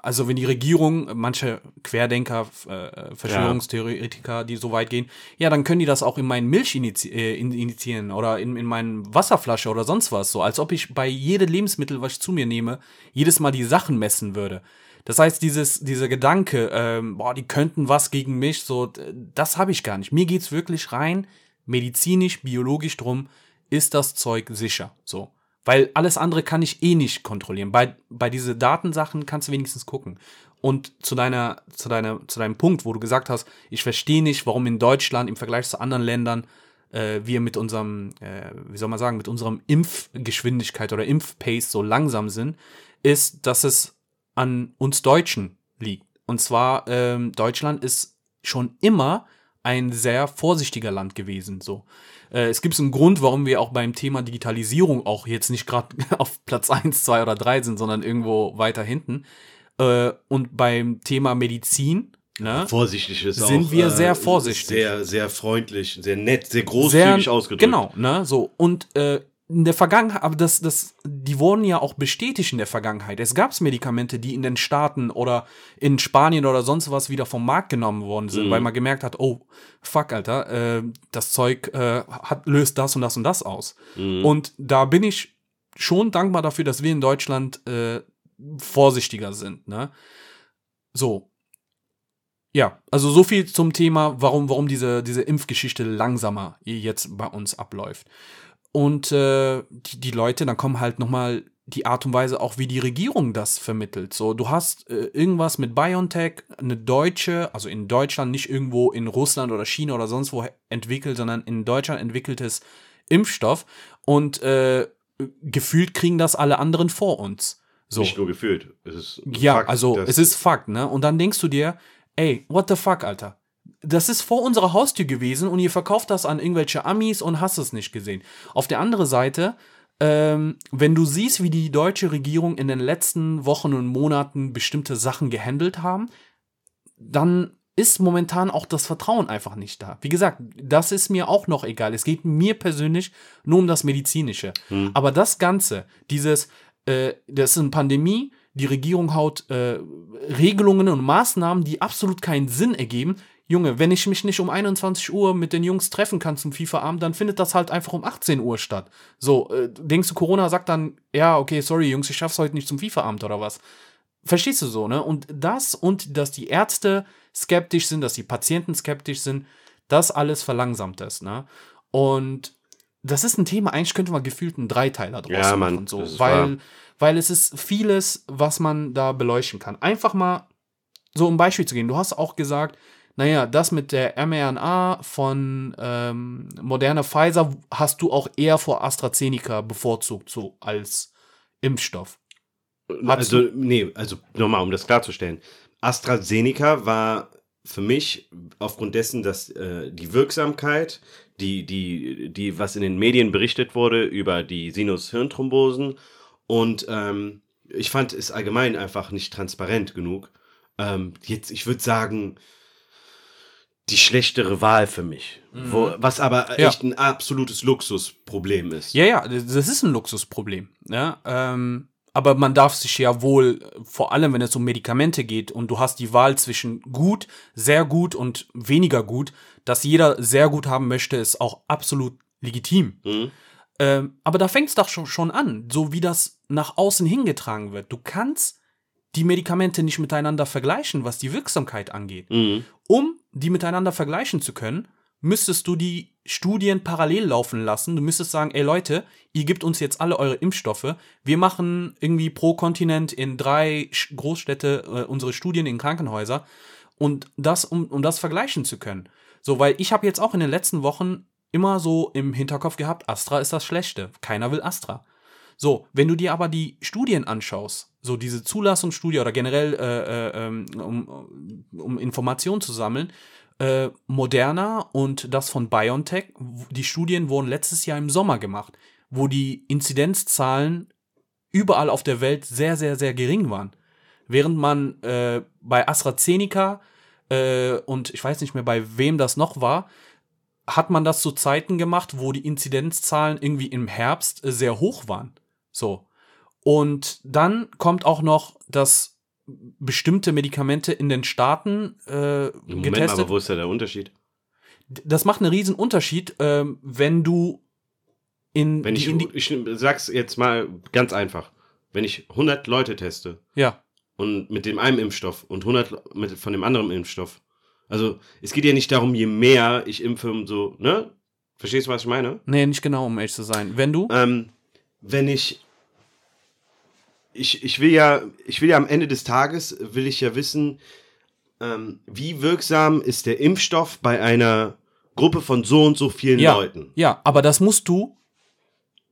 also wenn die Regierung, manche Querdenker, äh, Verschwörungstheoretiker, die so weit gehen, ja, dann können die das auch in meinen Milch inizi äh, initiieren oder in, in meinen Wasserflasche oder sonst was. So, als ob ich bei jedem Lebensmittel, was ich zu mir nehme, jedes Mal die Sachen messen würde. Das heißt, dieses, dieser Gedanke, ähm, boah, die könnten was gegen mich, so, das habe ich gar nicht. Mir geht's wirklich rein, medizinisch, biologisch drum, ist das Zeug sicher. So. Weil alles andere kann ich eh nicht kontrollieren. Bei, bei diese Datensachen kannst du wenigstens gucken. Und zu deiner, zu deiner, zu deinem Punkt, wo du gesagt hast, ich verstehe nicht, warum in Deutschland im Vergleich zu anderen Ländern äh, wir mit unserem, äh, wie soll man sagen, mit unserem Impfgeschwindigkeit oder Impfpace so langsam sind, ist, dass es an uns Deutschen liegt. Und zwar, ähm, Deutschland ist schon immer ein sehr vorsichtiger Land gewesen. So. Äh, es gibt einen Grund, warum wir auch beim Thema Digitalisierung auch jetzt nicht gerade auf Platz 1, 2 oder 3 sind, sondern irgendwo weiter hinten. Äh, und beim Thema Medizin, Ne? Vorsichtig ist sind auch, wir sehr äh, vorsichtig. Sehr, sehr freundlich, sehr nett, sehr großzügig sehr, ausgedrückt. Genau, ne, so. Und äh, in der Vergangenheit, aber das, das, die wurden ja auch bestätigt in der Vergangenheit. Es gab Medikamente, die in den Staaten oder in Spanien oder sonst was wieder vom Markt genommen worden sind, mhm. weil man gemerkt hat, oh, fuck, Alter, äh, das Zeug äh, hat, löst das und das und das aus. Mhm. Und da bin ich schon dankbar dafür, dass wir in Deutschland äh, vorsichtiger sind. Ne? So. Ja, also so viel zum Thema, warum, warum diese, diese Impfgeschichte langsamer jetzt bei uns abläuft. Und äh, die, die Leute, dann kommen halt nochmal die Art und Weise auch, wie die Regierung das vermittelt. So, du hast äh, irgendwas mit BioNTech, eine deutsche, also in Deutschland, nicht irgendwo in Russland oder China oder sonst wo entwickelt, sondern in Deutschland entwickeltes Impfstoff. Und äh, gefühlt kriegen das alle anderen vor uns. So. Nicht nur gefühlt. Es ist ja, Fakt, also es ist Fakt, ne? Und dann denkst du dir, ey, what the fuck, Alter? Das ist vor unserer Haustür gewesen und ihr verkauft das an irgendwelche Amis und hast es nicht gesehen. Auf der anderen Seite, ähm, wenn du siehst, wie die deutsche Regierung in den letzten Wochen und Monaten bestimmte Sachen gehandelt haben, dann ist momentan auch das Vertrauen einfach nicht da. Wie gesagt, das ist mir auch noch egal. Es geht mir persönlich nur um das Medizinische. Hm. Aber das Ganze, dieses, äh, das ist eine Pandemie, die Regierung haut äh, Regelungen und Maßnahmen, die absolut keinen Sinn ergeben. Junge, wenn ich mich nicht um 21 Uhr mit den Jungs treffen kann zum FIFA-Abend, dann findet das halt einfach um 18 Uhr statt. So, äh, denkst du, Corona sagt dann, ja, okay, sorry, Jungs, ich schaff's heute nicht zum FIFA-Abend oder was? Verstehst du so, ne? Und das und dass die Ärzte skeptisch sind, dass die Patienten skeptisch sind, das alles verlangsamt es, ne? Und das ist ein Thema, eigentlich könnte man gefühlt einen Dreiteiler draus Ja, Mann, machen, so, das ist weil, wahr. weil es ist vieles, was man da beleuchten kann. Einfach mal so um Beispiel zu gehen. Du hast auch gesagt, naja, das mit der mRNA von ähm, Moderna Pfizer hast du auch eher vor AstraZeneca bevorzugt, so als Impfstoff. Hast Also, nee, also nochmal, um das klarzustellen. AstraZeneca war für mich aufgrund dessen, dass äh, die Wirksamkeit, die, die, die, was in den Medien berichtet wurde über die Sinus-Hirnthrombosen und ähm, ich fand es allgemein einfach nicht transparent genug. Ähm, jetzt, ich würde sagen, die schlechtere Wahl für mich. Wo, was aber Ja. echt ein absolutes Luxusproblem ist. Ja, ja, das ist ein Luxusproblem. Ja, ähm, aber man darf sich ja wohl, vor allem wenn es um Medikamente geht und du hast die Wahl zwischen gut, sehr gut und weniger gut, dass jeder sehr gut haben möchte, ist auch absolut legitim. Mhm. Ähm, aber da fängt es doch schon, schon an, so wie das nach außen hingetragen wird. Du kannst die Medikamente nicht miteinander vergleichen, was die Wirksamkeit angeht. Mhm. Um die miteinander vergleichen zu können, müsstest du die Studien parallel laufen lassen. Du müsstest sagen, ey Leute, ihr gebt uns jetzt alle eure Impfstoffe. Wir machen irgendwie pro Kontinent in drei Großstädte äh, unsere Studien in Krankenhäuser. Und das, um, um das vergleichen zu können. So, weil ich habe jetzt auch in den letzten Wochen immer so im Hinterkopf gehabt, Astra ist das Schlechte. Keiner will Astra. So, wenn du dir aber die Studien anschaust, so diese Zulassungsstudie oder generell, äh, äh, ähm, um, um Informationen zu sammeln, äh, Moderna und das von BioNTech, die Studien wurden letztes Jahr im Sommer gemacht, wo die Inzidenzzahlen überall auf der Welt sehr, sehr, sehr gering waren. Während man äh, bei AstraZeneca äh, und ich weiß nicht mehr, bei wem das noch war, hat man das zu Zeiten gemacht, wo die Inzidenzzahlen irgendwie im Herbst äh, sehr hoch waren. So. Und dann kommt auch noch, dass bestimmte Medikamente in den Staaten äh, Moment, getestet. aber wo ist da der Unterschied? das macht einen riesen Unterschied, ähm, wenn du in, Wenn ich, in ich sag's jetzt mal ganz einfach. Wenn ich 100 Leute teste ja, und mit dem einen Impfstoff und 100 mit, von dem anderen Impfstoff. Also, es geht ja nicht darum, je mehr ich impfe, umso, ne? Verstehst du, was ich meine? nee, nicht genau, um ehrlich zu sein. Wenn du, Ähm, wenn ich, ich, ich will ja, ich will ja am Ende des Tages, will ich ja wissen, ähm, wie wirksam ist der Impfstoff bei einer Gruppe von so und so vielen ja, Leuten. ja, aber das musst du,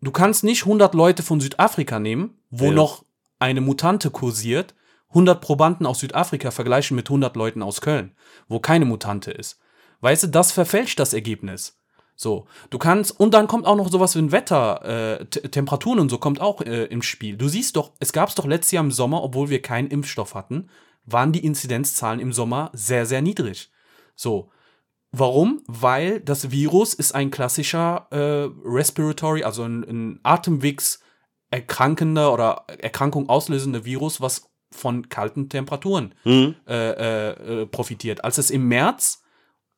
du kannst nicht 100 Leute von Südafrika nehmen, wo Ja. noch eine Mutante kursiert, 100 Probanden aus Südafrika vergleichen mit 100 Leuten aus Köln, wo keine Mutante ist. Weißt du, das verfälscht das Ergebnis. So, du kannst, und dann kommt auch noch sowas wie ein Wetter, äh, Temperaturen und so kommt auch äh, im Spiel. Du siehst doch, es gab es doch letztes Jahr im Sommer, obwohl wir keinen Impfstoff hatten, waren die Inzidenzzahlen im Sommer sehr, sehr niedrig. So, Warum? Weil das Virus ist ein klassischer äh, Respiratory, also ein, ein Atemwegs erkrankender oder Erkrankung auslösender Virus, was von kalten Temperaturen Hm? äh, äh, äh, profitiert. Als es im März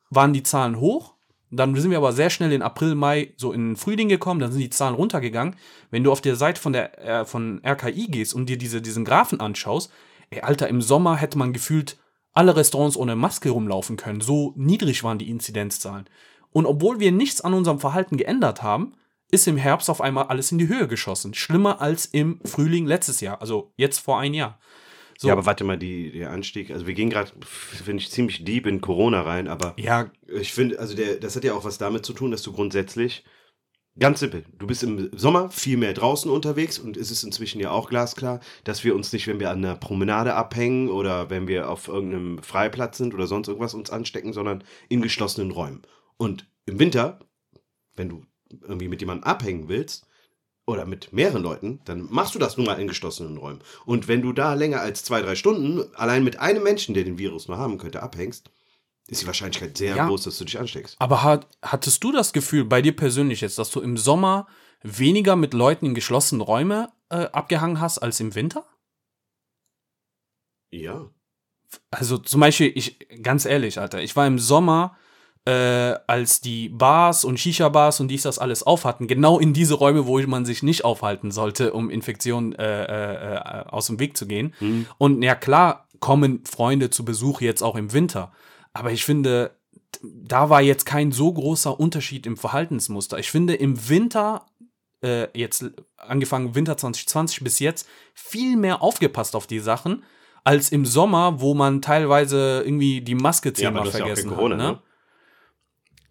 waren die Zahlen hoch, dann sind wir aber sehr schnell in April, Mai so in den Frühling gekommen, dann sind die Zahlen runtergegangen. Wenn du auf der Seite von der äh, von RKI gehst und dir diese, diesen Graphen anschaust, ey, Alter, im Sommer hätte man gefühlt alle Restaurants ohne Maske rumlaufen können. So niedrig waren die Inzidenzzahlen. Und obwohl wir nichts an unserem Verhalten geändert haben, ist im Herbst auf einmal alles in die Höhe geschossen. Schlimmer als im Frühling letztes Jahr, also jetzt vor ein Jahr. So, Ja, aber warte mal, die, der Anstieg, also wir gehen gerade, finde ich, ziemlich deep in Corona rein, aber ja, ich finde, also der, das hat ja auch was damit zu tun, dass du grundsätzlich, ganz simpel, du bist im Sommer viel mehr draußen unterwegs und es ist inzwischen ja auch glasklar, dass wir uns nicht, wenn wir an einer Promenade abhängen oder wenn wir auf irgendeinem Freiplatz sind oder sonst irgendwas uns anstecken, sondern in geschlossenen Räumen. Und im Winter, wenn du irgendwie mit jemandem abhängen willst, oder mit mehreren Leuten, dann machst du das nun mal in geschlossenen Räumen. Und wenn du da länger als zwei, drei Stunden allein mit einem Menschen, der den Virus nur haben könnte, abhängst, ist die Wahrscheinlichkeit sehr Ja. groß, dass du dich ansteckst. Aber hat, hattest du das Gefühl, bei dir persönlich jetzt, dass du im Sommer weniger mit Leuten in geschlossenen Räumen äh, abgehangen hast als im Winter? Ja. Also zum Beispiel, ich, ganz ehrlich, Alter, ich war im Sommer, äh, als die Bars und Shisha-Bars und dies, das alles auf hatten, genau in diese Räume, wo man sich nicht aufhalten sollte, um Infektionen äh, äh, äh, aus dem Weg zu gehen. Und ja, klar kommen Freunde zu Besuch jetzt auch im Winter. Aber ich finde, da war jetzt kein so großer Unterschied im Verhaltensmuster. Ich finde, im Winter, äh, jetzt angefangen Winter 2020 bis jetzt, viel mehr aufgepasst auf die Sachen, als im Sommer, wo man teilweise irgendwie die Maske Ja, zehnmal ja vergessen Corona, hat. Ne? ne?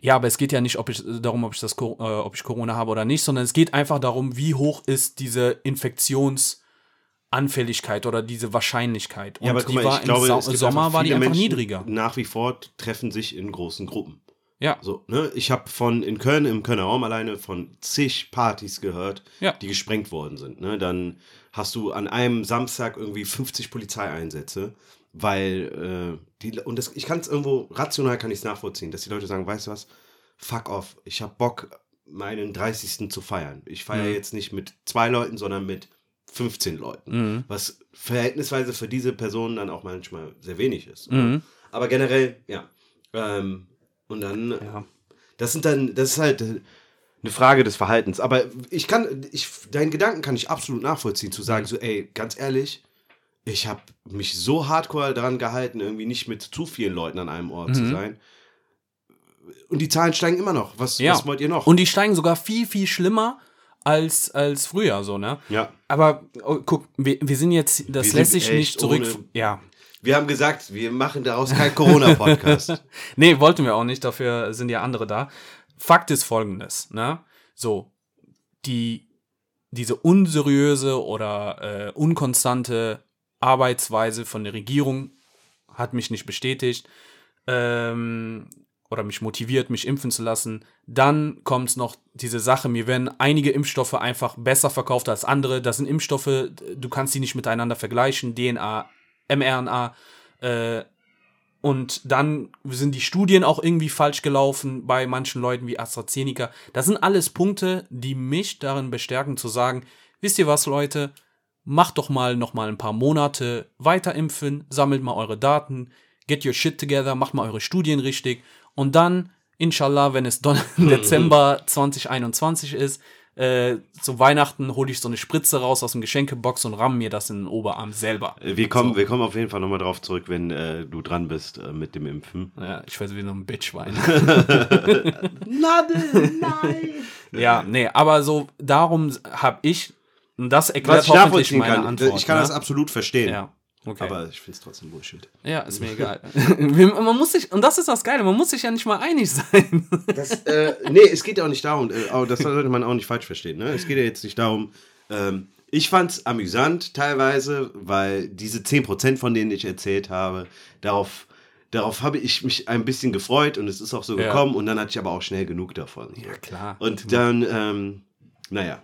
Ja, aber es geht ja nicht ob ich, darum, ob ich, das, äh, ob ich Corona habe oder nicht, sondern es geht einfach darum, wie hoch ist diese Infektionsanfälligkeit oder diese Wahrscheinlichkeit. Und Ja, aber die mal, war ich glaube, im es gibt Sommer war die einfach Menschen niedriger. Nach wie vor treffen sich in großen Gruppen. Ja, So, ne? Ich habe von in Köln, im Kölner Raum alleine von zig Partys gehört, Ja. die gesprengt worden sind. Ne? Dann hast du an einem Samstag irgendwie 50 Polizeieinsätze, weil äh, die und das, ich kann es irgendwo rational kann ich es nachvollziehen, dass die Leute sagen, weißt du was, fuck off, ich habe Bock meinen 30. zu feiern. Ich feiere Mhm. jetzt nicht mit zwei Leuten, sondern mit 15 Leuten, Mhm. was verhältnisweise für diese Personen dann auch manchmal sehr wenig ist. Mhm. Aber generell, ja. Ähm, und dann, ja. das sind dann, das ist halt äh, eine Frage des Verhaltens. Aber ich kann, ich, deinen Gedanken kann ich absolut nachvollziehen, zu sagen, so, ey, ganz ehrlich, ich habe mich so hardcore daran gehalten, irgendwie nicht mit zu vielen Leuten an einem Ort zu Mhm. sein. Und die Zahlen steigen immer noch. Was, Ja. was wollt ihr noch? Und die steigen sogar viel, viel schlimmer als, als früher, so, ne? ja. Aber oh, guck, wir, wir sind jetzt, das Wir lässt sich nicht zurück. ohne- Ja. Wir haben gesagt, wir machen daraus keinen Corona-Podcast. Nee, wollten wir auch nicht, dafür sind ja andere da. Fakt ist folgendes, ne? So, die, diese unseriöse oder äh, unkonstante Arbeitsweise von der Regierung hat mich nicht bestätigt ähm, oder mich motiviert, mich impfen zu lassen. Dann kommt noch diese Sache, mir werden einige Impfstoffe einfach besser verkauft als andere. Das sind Impfstoffe, du kannst die nicht miteinander vergleichen, DNA, mRNA, äh, und dann sind die Studien auch irgendwie falsch gelaufen bei manchen Leuten wie AstraZeneca. Das sind alles Punkte, die mich darin bestärken zu sagen, wisst ihr was, Leute, macht doch mal noch mal ein paar Monate weiter impfen, sammelt mal eure Daten, get your shit together, macht mal eure Studien richtig und dann, inshallah, wenn es Don Dezember 2021 ist, äh, zu Weihnachten hole ich so eine Spritze raus aus dem Geschenkebox und ramm mir das in den Oberarm selber. Wir kommen, So. wir kommen auf jeden Fall nochmal drauf zurück, wenn äh, du dran bist äh, mit dem Impfen. Ja, ich werde wie so ein Bitch weinen. Nadel, nein! Ja, nee, aber so darum habe ich, und das Was erklärt ich hoffentlich meine kann, Antwort. ich kann ne? das absolut verstehen. Ja, okay. Aber ich finde es trotzdem Bullshit. ja, ist mir egal. Man muss sich, und das ist das Geile, man muss sich ja nicht mal einig sein. Das, äh, nee, es geht ja auch nicht darum, äh, aber das sollte man auch nicht falsch verstehen. Ne? Es geht ja jetzt nicht darum, ähm, ich fand es amüsant teilweise, weil diese 10%, von denen ich erzählt habe, darauf, darauf habe ich mich ein bisschen gefreut und es ist auch so Ja. gekommen und dann hatte ich aber auch schnell genug davon. Ja, klar. Und dann, ähm, naja,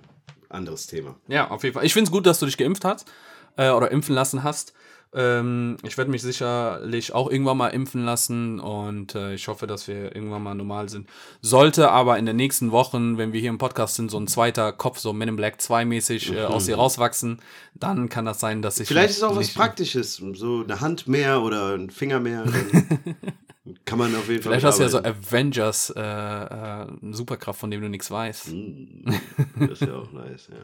anderes Thema. Ja, auf jeden Fall. Ich finde es gut, dass du dich geimpft hast äh, oder impfen lassen hast. Ähm, ich werde mich sicherlich auch irgendwann mal impfen lassen und äh, ich hoffe, dass wir irgendwann mal normal sind. Sollte aber in den nächsten Wochen, wenn wir hier im Podcast sind, so ein zweiter Kopf, so Men in Black 2 mäßig äh, aus dir rauswachsen, dann kann das sein, dass ich. Vielleicht ist auch was Praktisches, so eine Hand mehr oder ein Finger mehr. Kann man auf jeden Fall. Vielleicht hast du ja so. Avengers, äh, äh, eine Superkraft, von dem du nichts weißt. Mm, Das ist ja auch nice, ja.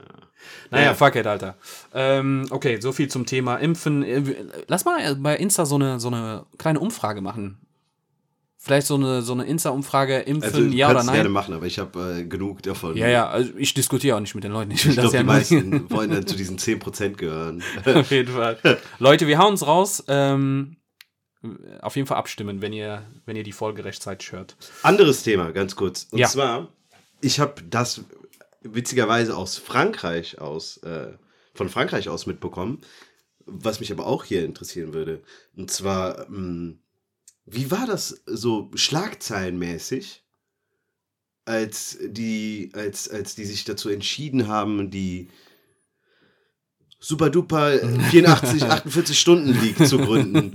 Naja, Ja. fuck it, Alter. Ähm, okay, so viel zum Thema Impfen. Äh, Lass mal bei Insta so eine, so eine kleine Umfrage machen. Vielleicht so eine, so eine Insta-Umfrage, Impfen, Also, ja oder kannst gerne nein? machen, aber ich habe äh, genug davon. Ja, ja, also ich diskutiere auch nicht mit den Leuten. Ich Ich glaube, ja die meisten wollen dann zu diesen 10% gehören. Auf jeden Fall. Leute, wir hauen uns raus. Ähm, auf jeden Fall abstimmen, wenn ihr, wenn ihr die Folge rechtzeitig hört. Anderes Thema, ganz kurz. Und Ja. zwar, ich habe das witzigerweise aus Frankreich aus, äh, von Frankreich aus mitbekommen, was mich aber auch hier interessieren würde. Und zwar, mh, wie war das so schlagzeilenmäßig, als die, als, als die sich dazu entschieden haben, die super duper 84, 48 Stunden League zu gründen.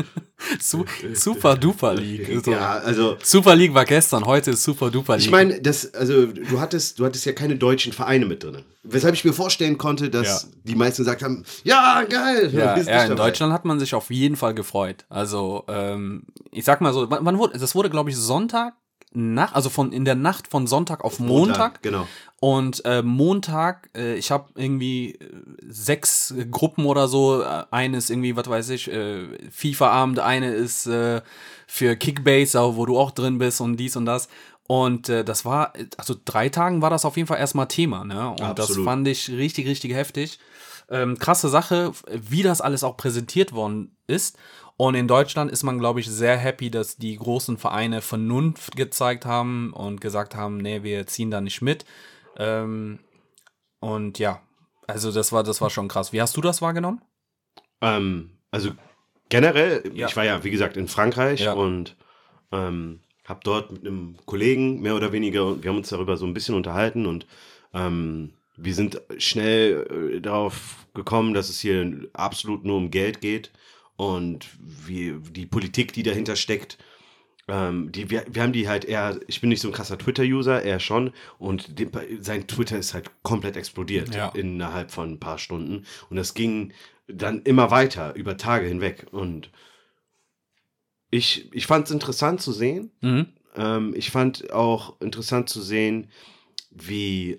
Su super duper League. Also, Ja, also Super League war gestern, heute ist Super Duper League. ich meine, das, also du hattest, du hattest ja keine deutschen Vereine mit drin. Weshalb ich mir vorstellen konnte, dass Ja. die meisten gesagt haben, ja, geil. Ja, ja in dabei. Deutschland hat man sich auf jeden Fall gefreut. Also, ähm, ich sag mal so, wann wurde, das wurde, glaube ich, Sonntag Nacht, also von in der Nacht von Sonntag auf Montag. Genau. Und äh, Montag, äh, ich habe irgendwie äh, sechs Gruppen oder so. Äh, Eine ist irgendwie, was weiß ich, äh, FIFA-Abend, eine ist äh, für Kickbase, wo du auch drin bist und dies und das. Und äh, das war, also drei Tagen war das auf jeden Fall erstmal Thema, ne? Und das Absolut. fand ich richtig, richtig heftig. Ähm, krasse Sache, wie das alles auch präsentiert worden ist. Und in Deutschland ist man, glaube ich, sehr happy, dass die großen Vereine Vernunft gezeigt haben und gesagt haben, nee, wir ziehen da nicht mit. Ähm, und ja, also das war, das war schon krass. Wie hast du das wahrgenommen? Ähm, also generell, Ja. ich war ja, wie gesagt, in Frankreich Ja. und ähm, habe dort mit einem Kollegen mehr oder weniger, wir haben uns darüber so ein bisschen unterhalten und ähm, wir sind schnell äh, darauf gekommen, dass es hier absolut nur um Geld geht und wie die Politik, die dahinter steckt, ähm, die, wir, wir haben die halt eher, ich bin nicht so ein krasser Twitter-User, er schon. Und die, sein Twitter ist halt komplett explodiert Ja. innerhalb von ein paar Stunden. Und das ging dann immer weiter, über Tage hinweg. Und ich, ich fand es interessant zu sehen. Mhm. Ähm, ich fand auch interessant zu sehen, wie,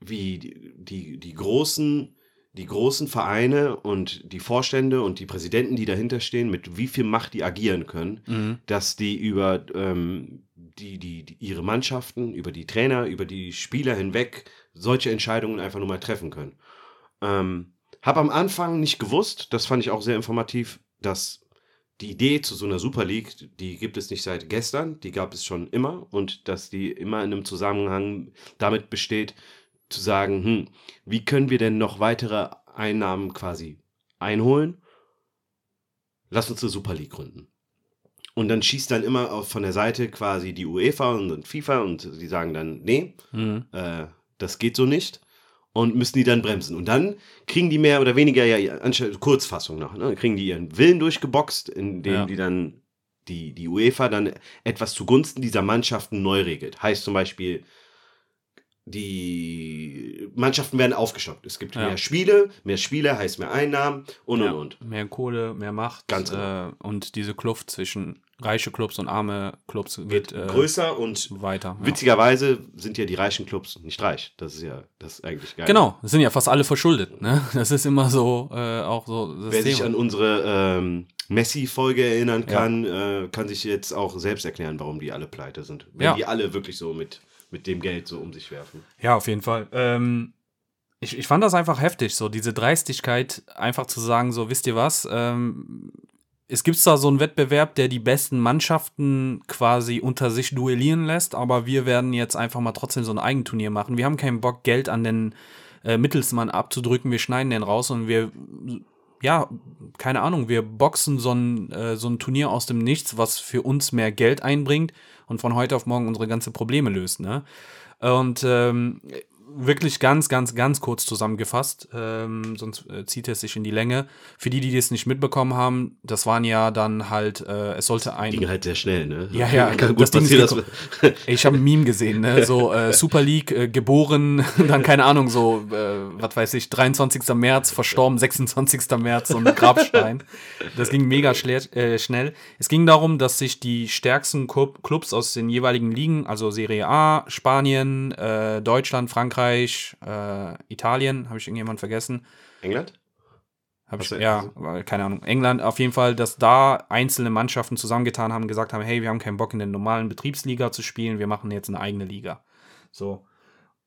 wie die, die, die großen die großen Vereine und die Vorstände und die Präsidenten, die dahinter stehen, mit wie viel Macht die agieren können, Mhm. dass die über ähm, die, die, die, ihre Mannschaften, über die Trainer, über die Spieler hinweg solche Entscheidungen einfach nur mal treffen können. Ähm, hab am Anfang nicht gewusst, das fand ich auch sehr informativ, dass die Idee zu so einer Super League, die gibt es nicht seit gestern, die gab es schon immer und dass die immer in einem Zusammenhang damit besteht, zu sagen, hm, wie können wir denn noch weitere Einnahmen quasi einholen? Lass uns eine Super League gründen. Und dann schießt dann immer auf, von der Seite quasi die UEFA und, FIFA und die sagen dann, nee, Mhm. äh, das geht so nicht. Und müssen die dann bremsen. Und dann kriegen die mehr oder weniger ja anstatt Kurzfassung noch, ne? kriegen die ihren Willen durchgeboxt, indem Ja. die dann die, die UEFA dann etwas zugunsten dieser Mannschaften neu regelt. Heißt zum Beispiel, die Mannschaften werden aufgestockt. Es gibt Ja. mehr Spiele, mehr Spiele heißt mehr Einnahmen und Ja, und und. Mehr Kohle, mehr Macht. Ganz genau. äh, und diese Kluft zwischen reiche Clubs und arme Clubs wird äh, Größer und weiter. Ja. witzigerweise sind ja die reichen Clubs nicht reich. Das ist ja das ist eigentlich geil. Genau, es sind ja fast alle verschuldet. Ne? Das ist immer so äh, auch so das Wer sich Thema. an unsere ähm, Messi-Folge erinnern kann, äh, kann sich jetzt auch selbst erklären, warum die alle pleite sind. Wenn die alle wirklich so mit, mit dem Geld so um sich werfen. Ja, auf jeden Fall. Ähm, ich, ich fand das einfach heftig, so diese Dreistigkeit, einfach zu sagen, so, wisst ihr was, ähm, es gibt zwar so einen Wettbewerb, der die besten Mannschaften quasi unter sich duellieren lässt, aber wir werden jetzt einfach mal trotzdem so ein Eigenturnier machen. Wir haben keinen Bock, Geld an den äh, Mittelsmann abzudrücken, wir schneiden den raus und wir, ja, keine Ahnung, wir boxen so ein, äh, so ein Turnier aus dem Nichts, was für uns mehr Geld einbringt und von heute auf morgen unsere ganze Probleme löst, ne? Und ähm, wirklich ganz, ganz, ganz kurz zusammengefasst, ähm, sonst äh, zieht es sich in die Länge. Für die, die das nicht mitbekommen haben, das waren ja dann halt, äh, es sollte ein. Ging halt sehr schnell, ne? Ja, ja, kann das gut Ding ist passieren, dass Ich habe ein Meme gesehen, ne? so äh, Super League äh, geboren, dann keine Ahnung, so, äh, was weiß ich, 23. März, verstorben, 26. März, so ein Grabstein. Das ging mega äh, schnell. Es ging darum, dass sich die stärksten Club Clubs aus den jeweiligen Ligen, also Serie A, Spanien, Deutschland, Frankreich, äh, Italien, habe ich irgendjemand vergessen? England? Hab ich, ja, keine Ahnung. England auf jeden Fall, dass da einzelne Mannschaften zusammengetan haben, gesagt haben, hey, wir haben keinen Bock in der normalen Betriebsliga zu spielen, wir machen jetzt eine eigene Liga. So.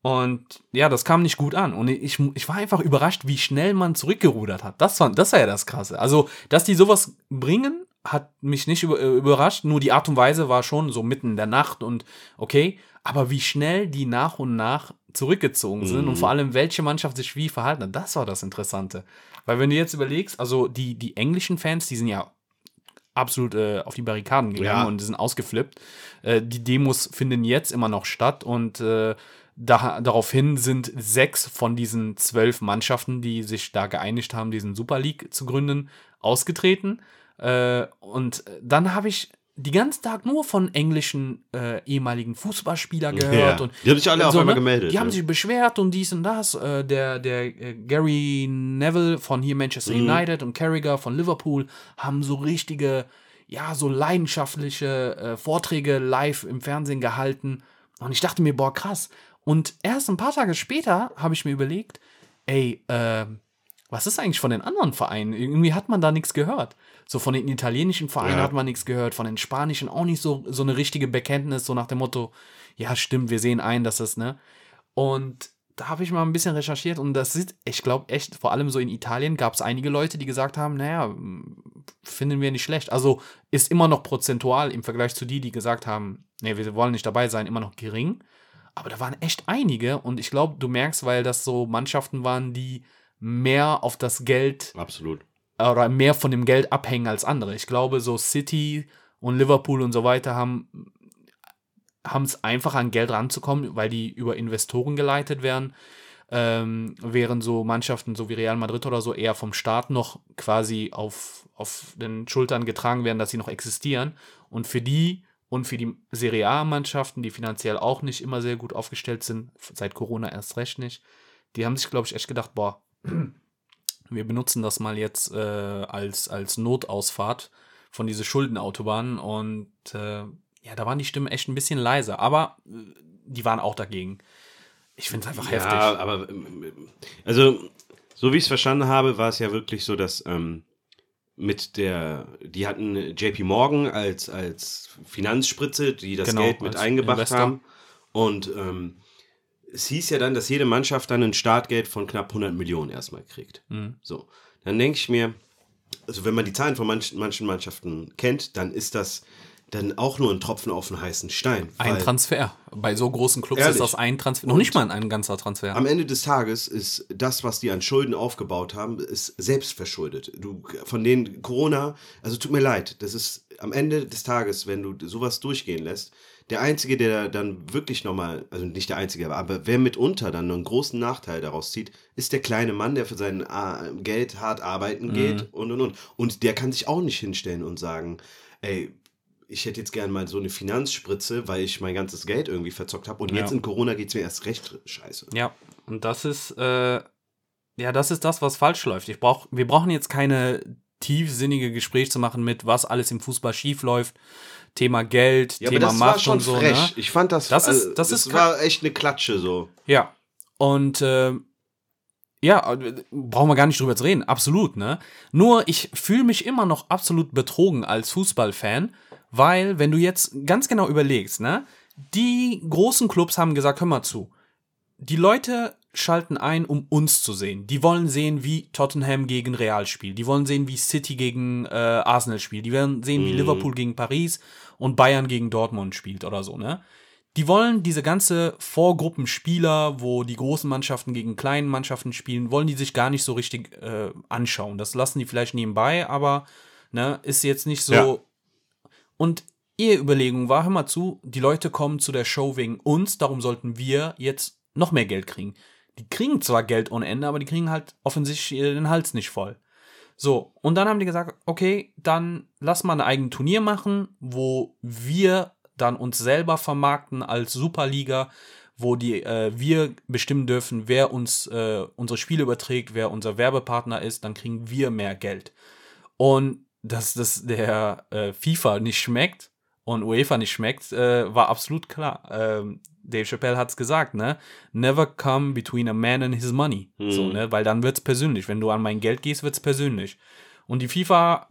Und ja, das kam nicht gut an. Und ich, ich war einfach überrascht, wie schnell man zurückgerudert hat. Das war, das war ja das Krasse. Also, dass die sowas bringen, hat mich nicht äh, überrascht. Nur die Art und Weise war schon so mitten in der Nacht und okay. Aber wie schnell die nach und nach zurückgezogen sind Mhm. und vor allem welche Mannschaft sich wie verhalten hat, das war das Interessante. Weil wenn du jetzt überlegst, also die, die englischen Fans, die sind ja absolut äh, auf die Barrikaden gegangen Ja. und die sind ausgeflippt. Äh, die Demos finden jetzt immer noch statt und äh, Da, daraufhin sind sechs von diesen zwölf Mannschaften, die sich da geeinigt haben, diesen Super League zu gründen, ausgetreten. Äh, und dann habe ich die ganzen Tag nur von englischen äh, ehemaligen Fußballspielern gehört. Ja. Und, Die haben sich alle auf einmal gemeldet, Die haben ja. sich beschwert und dies und das. Äh, der der äh, Gary Neville von hier Manchester Mhm. United und Carragher von Liverpool haben so richtige, ja, so leidenschaftliche äh, Vorträge live im Fernsehen gehalten. Und ich dachte mir, boah, krass. Und erst ein paar Tage später habe ich mir überlegt, ey, äh, was ist eigentlich von den anderen Vereinen? Irgendwie hat man da nichts gehört. So von den italienischen Vereinen Ja. hat man nichts gehört, von den spanischen auch nicht so, so eine richtige Bekenntnis, so nach dem Motto, ja, stimmt, wir sehen ein, dass es, ne? Und da habe ich mal ein bisschen recherchiert und das sieht, ich glaube echt, vor allem so in Italien gab es einige Leute, die gesagt haben, naja, finden wir nicht schlecht. Also ist immer noch prozentual im Vergleich zu die, die gesagt haben, nee, wir wollen nicht dabei sein, immer noch gering. Aber da waren echt einige und ich glaube, du merkst, weil das so Mannschaften waren, die mehr auf das Geld Absolut. Oder mehr von dem Geld abhängen als andere. Ich glaube, so City und Liverpool und so weiter haben haben es einfach an Geld ranzukommen, weil die über Investoren geleitet werden, ähm, während so Mannschaften so wie Real Madrid oder so eher vom Staat noch quasi auf, auf den Schultern getragen werden, dass sie noch existieren. Und für die und für die Serie A-Mannschaften, die finanziell auch nicht immer sehr gut aufgestellt sind, seit Corona erst recht nicht, die haben sich, glaube ich, echt gedacht, boah, wir benutzen das mal jetzt äh, als, als Notausfahrt von diese Schuldenautobahnen und äh, ja, da waren die Stimmen echt ein bisschen leiser, aber äh, die waren auch dagegen. Ich finde es einfach heftig. Ja, aber ähm, also so wie ich es verstanden habe, war es ja wirklich so, dass ähm, mit der, die hatten JP Morgan als, als Finanzspritze, die das Genau, Geld mit eingebracht Investor. haben. Und ähm, es hieß ja dann, dass jede Mannschaft dann ein Startgeld von knapp 100 Millionen erstmal kriegt. Mhm. So, dann denke ich mir, also wenn man die Zahlen von manchen, manchen Mannschaften kennt, dann ist das dann auch nur ein Tropfen auf einen heißen Stein. Ein Transfer. Bei so großen Clubs Ehrlich? ist das ein Transfer. Noch nicht mal ein ganzer Transfer. Am Ende des Tages ist das, was die an Schulden aufgebaut haben, ist selbst verschuldet. Du, von denen Corona, also tut mir leid, das ist am Ende des Tages, wenn du sowas durchgehen lässt, der Einzige, der dann wirklich nochmal, also nicht der Einzige, aber wer mitunter dann einen großen Nachteil daraus zieht, ist der kleine Mann, der für sein äh, Geld hart arbeiten geht und und und. Und der kann sich auch nicht hinstellen und sagen, ey, ich hätte jetzt gern mal so eine Finanzspritze, weil ich mein ganzes Geld irgendwie verzockt habe. Und Ja. jetzt in Corona geht es mir erst recht scheiße. Ja, und das ist, äh, ja, das ist das, was falsch läuft. Ich brauch, wir brauchen jetzt keine tiefsinnige Gespräche zu machen mit, was alles im Fußball schief läuft. Thema Geld, Ja, aber Thema war Macht schon und so. frech. Ne? Ich fand das, Das ist- das das ist war echt eine Klatsche so. Ja. Und äh, ja, äh, brauchen wir gar nicht drüber zu reden, absolut, ne? Nur ich fühle mich immer noch absolut betrogen als Fußballfan, weil, wenn du jetzt ganz genau überlegst, ne, die großen Clubs haben gesagt, hör mal zu, die Leute schalten ein, um uns zu sehen. Die wollen sehen, wie Tottenham gegen Real spielt. Die wollen sehen, wie City gegen äh, Arsenal spielt. Die wollen sehen, wie Mhm. Liverpool gegen Paris und Bayern gegen Dortmund spielt oder so, ne? Die wollen diese ganze Vorgruppenspieler, wo die großen Mannschaften gegen kleinen Mannschaften spielen, wollen die sich gar nicht so richtig äh, anschauen. Das lassen die vielleicht nebenbei, aber ne, ist jetzt nicht so. Ja. Und ihre Überlegung war, hör mal zu, die Leute kommen zu der Show wegen uns, darum sollten wir jetzt noch mehr Geld kriegen. Die kriegen zwar Geld ohne Ende, aber die kriegen halt offensichtlich den Hals nicht voll. So, und dann haben die gesagt, okay, dann lass mal ein eigenes Turnier machen, wo wir dann uns selber vermarkten als Superliga, wo die äh, wir bestimmen dürfen, wer uns äh, unsere Spiele überträgt, wer unser Werbepartner ist, dann kriegen wir mehr Geld. Und dass das der äh, FIFA nicht schmeckt und UEFA nicht schmeckt, äh, war absolut klar. Ähm, Dave Chappelle hat's gesagt, ne? Never come between a man and his money. Mhm. So, ne? Weil dann wird's persönlich. Wenn du an mein Geld gehst, wird's persönlich. Und die FIFA,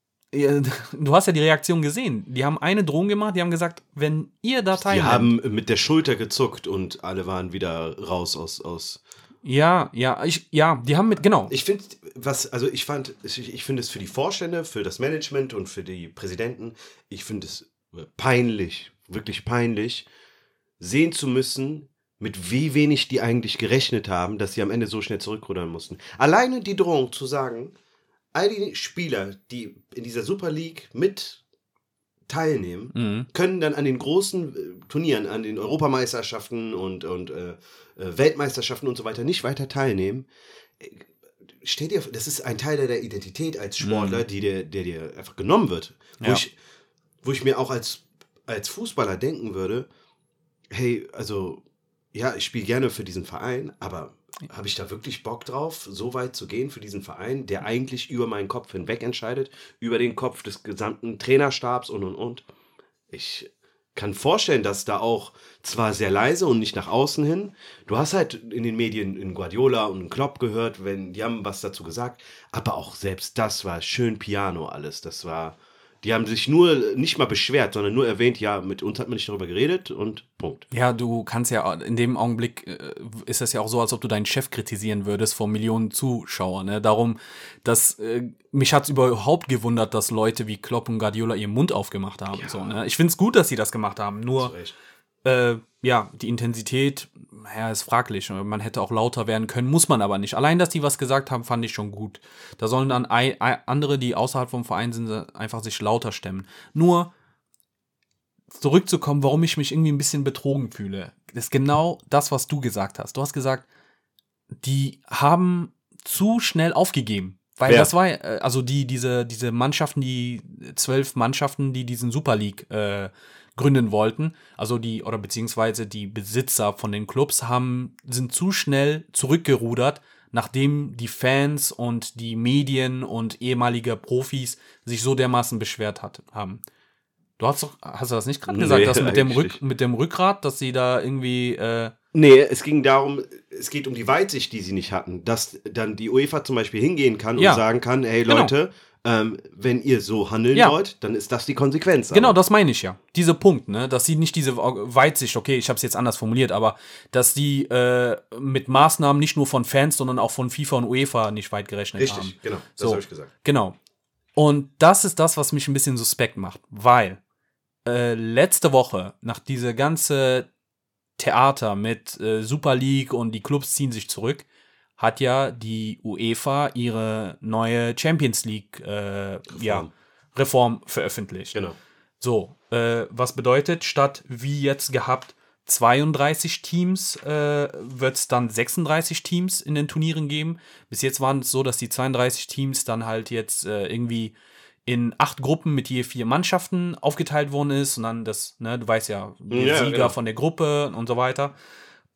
du hast ja die Reaktion gesehen. Die haben eine Drohung gemacht, die haben gesagt, wenn ihr da Die teilnehmt. haben mit der Schulter gezuckt und alle waren wieder raus aus. aus. ja, ja, ich, ja, die haben mit, genau. Ich finde, was, also ich fand, ich, ich finde es für die Vorstände, für das Management und für die Präsidenten, ich finde es peinlich, wirklich peinlich, sehen zu müssen, mit wie wenig die eigentlich gerechnet haben, dass sie am Ende so schnell zurückrudern mussten. Alleine die Drohung zu sagen, all die Spieler, die in dieser Super League mit teilnehmen, Mhm. können dann an den großen äh, Turnieren, an den Europameisterschaften und, und äh, äh, Weltmeisterschaften und so weiter nicht weiter teilnehmen. Äh, Stell dir, das ist ein Teil der Identität als Sportler, die dir, der dir einfach genommen wird. Wo, Mhm. Ja. ich, wo ich mir auch als, als Fußballer denken würde, hey, also, ja, ich spiele gerne für diesen Verein, aber habe ich da wirklich Bock drauf, so weit zu gehen für diesen Verein, der eigentlich über meinen Kopf hinweg entscheidet, über den Kopf des gesamten Trainerstabs und und und. Ich kann vorstellen, dass da auch zwar sehr leise und nicht nach außen hin, du hast halt in den Medien in Guardiola und in Klopp gehört, wenn die haben was dazu gesagt, aber auch selbst das war schön Piano alles, das war die haben sich nur nicht mal beschwert, sondern nur erwähnt, ja, mit uns hat man nicht darüber geredet und Punkt. Ja, du kannst ja in dem Augenblick äh, ist es ja auch so, als ob du deinen Chef kritisieren würdest vor Millionen Zuschauern. Ne? Darum, dass äh, mich hat's überhaupt gewundert, dass Leute wie Klopp und Guardiola ihren Mund aufgemacht haben. Ja. So, ne? Ich find's gut, dass sie das gemacht haben. Nur. Äh, ja, die Intensität, ja, ist fraglich. Man hätte auch lauter werden können, muss man aber nicht. Allein, dass die was gesagt haben, fand ich schon gut. Da sollen dann andere, die außerhalb vom Verein sind, einfach sich lauter stemmen. Nur zurückzukommen, warum ich mich irgendwie ein bisschen betrogen fühle, ist genau das, was du gesagt hast. Du hast gesagt, die haben zu schnell aufgegeben. Weil Wer? das war, äh, also die, diese, diese Mannschaften, die zwölf Mannschaften, die diesen Super League äh, gründen wollten, also die, oder beziehungsweise die Besitzer von den Clubs haben, sind zu schnell zurückgerudert, nachdem die Fans und die Medien und ehemalige Profis sich so dermaßen beschwert hat, haben. Du hast doch, hast du das nicht gerade gesagt, Nee, dass mit dem, Rück, mit dem Rückgrat, dass sie da irgendwie, äh, Nee, es ging darum, es geht um die Weitsicht, die sie nicht hatten, dass dann die UEFA zum Beispiel hingehen kann Ja. und sagen kann, hey Genau. Ähm, wenn ihr so handeln Ja. wollt, dann ist das die Konsequenz. Genau, Aber- das meine ich ja. Dieser Punkt, ne, dass sie nicht diese Weitsicht, okay, ich habe es jetzt anders formuliert, aber dass die äh, mit Maßnahmen nicht nur von Fans, sondern auch von FIFA und UEFA nicht weit gerechnet haben. Richtig, genau, das So. habe ich gesagt. Genau. Und das ist das, was mich ein bisschen suspekt macht, weil äh, letzte Woche, nach dieser ganze Theater mit äh, Super League und die Clubs ziehen sich zurück, hat ja die UEFA ihre neue Champions League äh, ja, Reform veröffentlicht. Genau. So, äh, was bedeutet, statt wie jetzt gehabt 32 Teams, äh, wird es dann 36 Teams in den Turnieren geben. Bis jetzt waren es so, dass die 32 Teams dann halt jetzt äh, irgendwie in acht Gruppen mit je vier Mannschaften aufgeteilt worden ist und dann das, ne, du weißt ja, der Ja, Sieger genau. von der Gruppe und so weiter.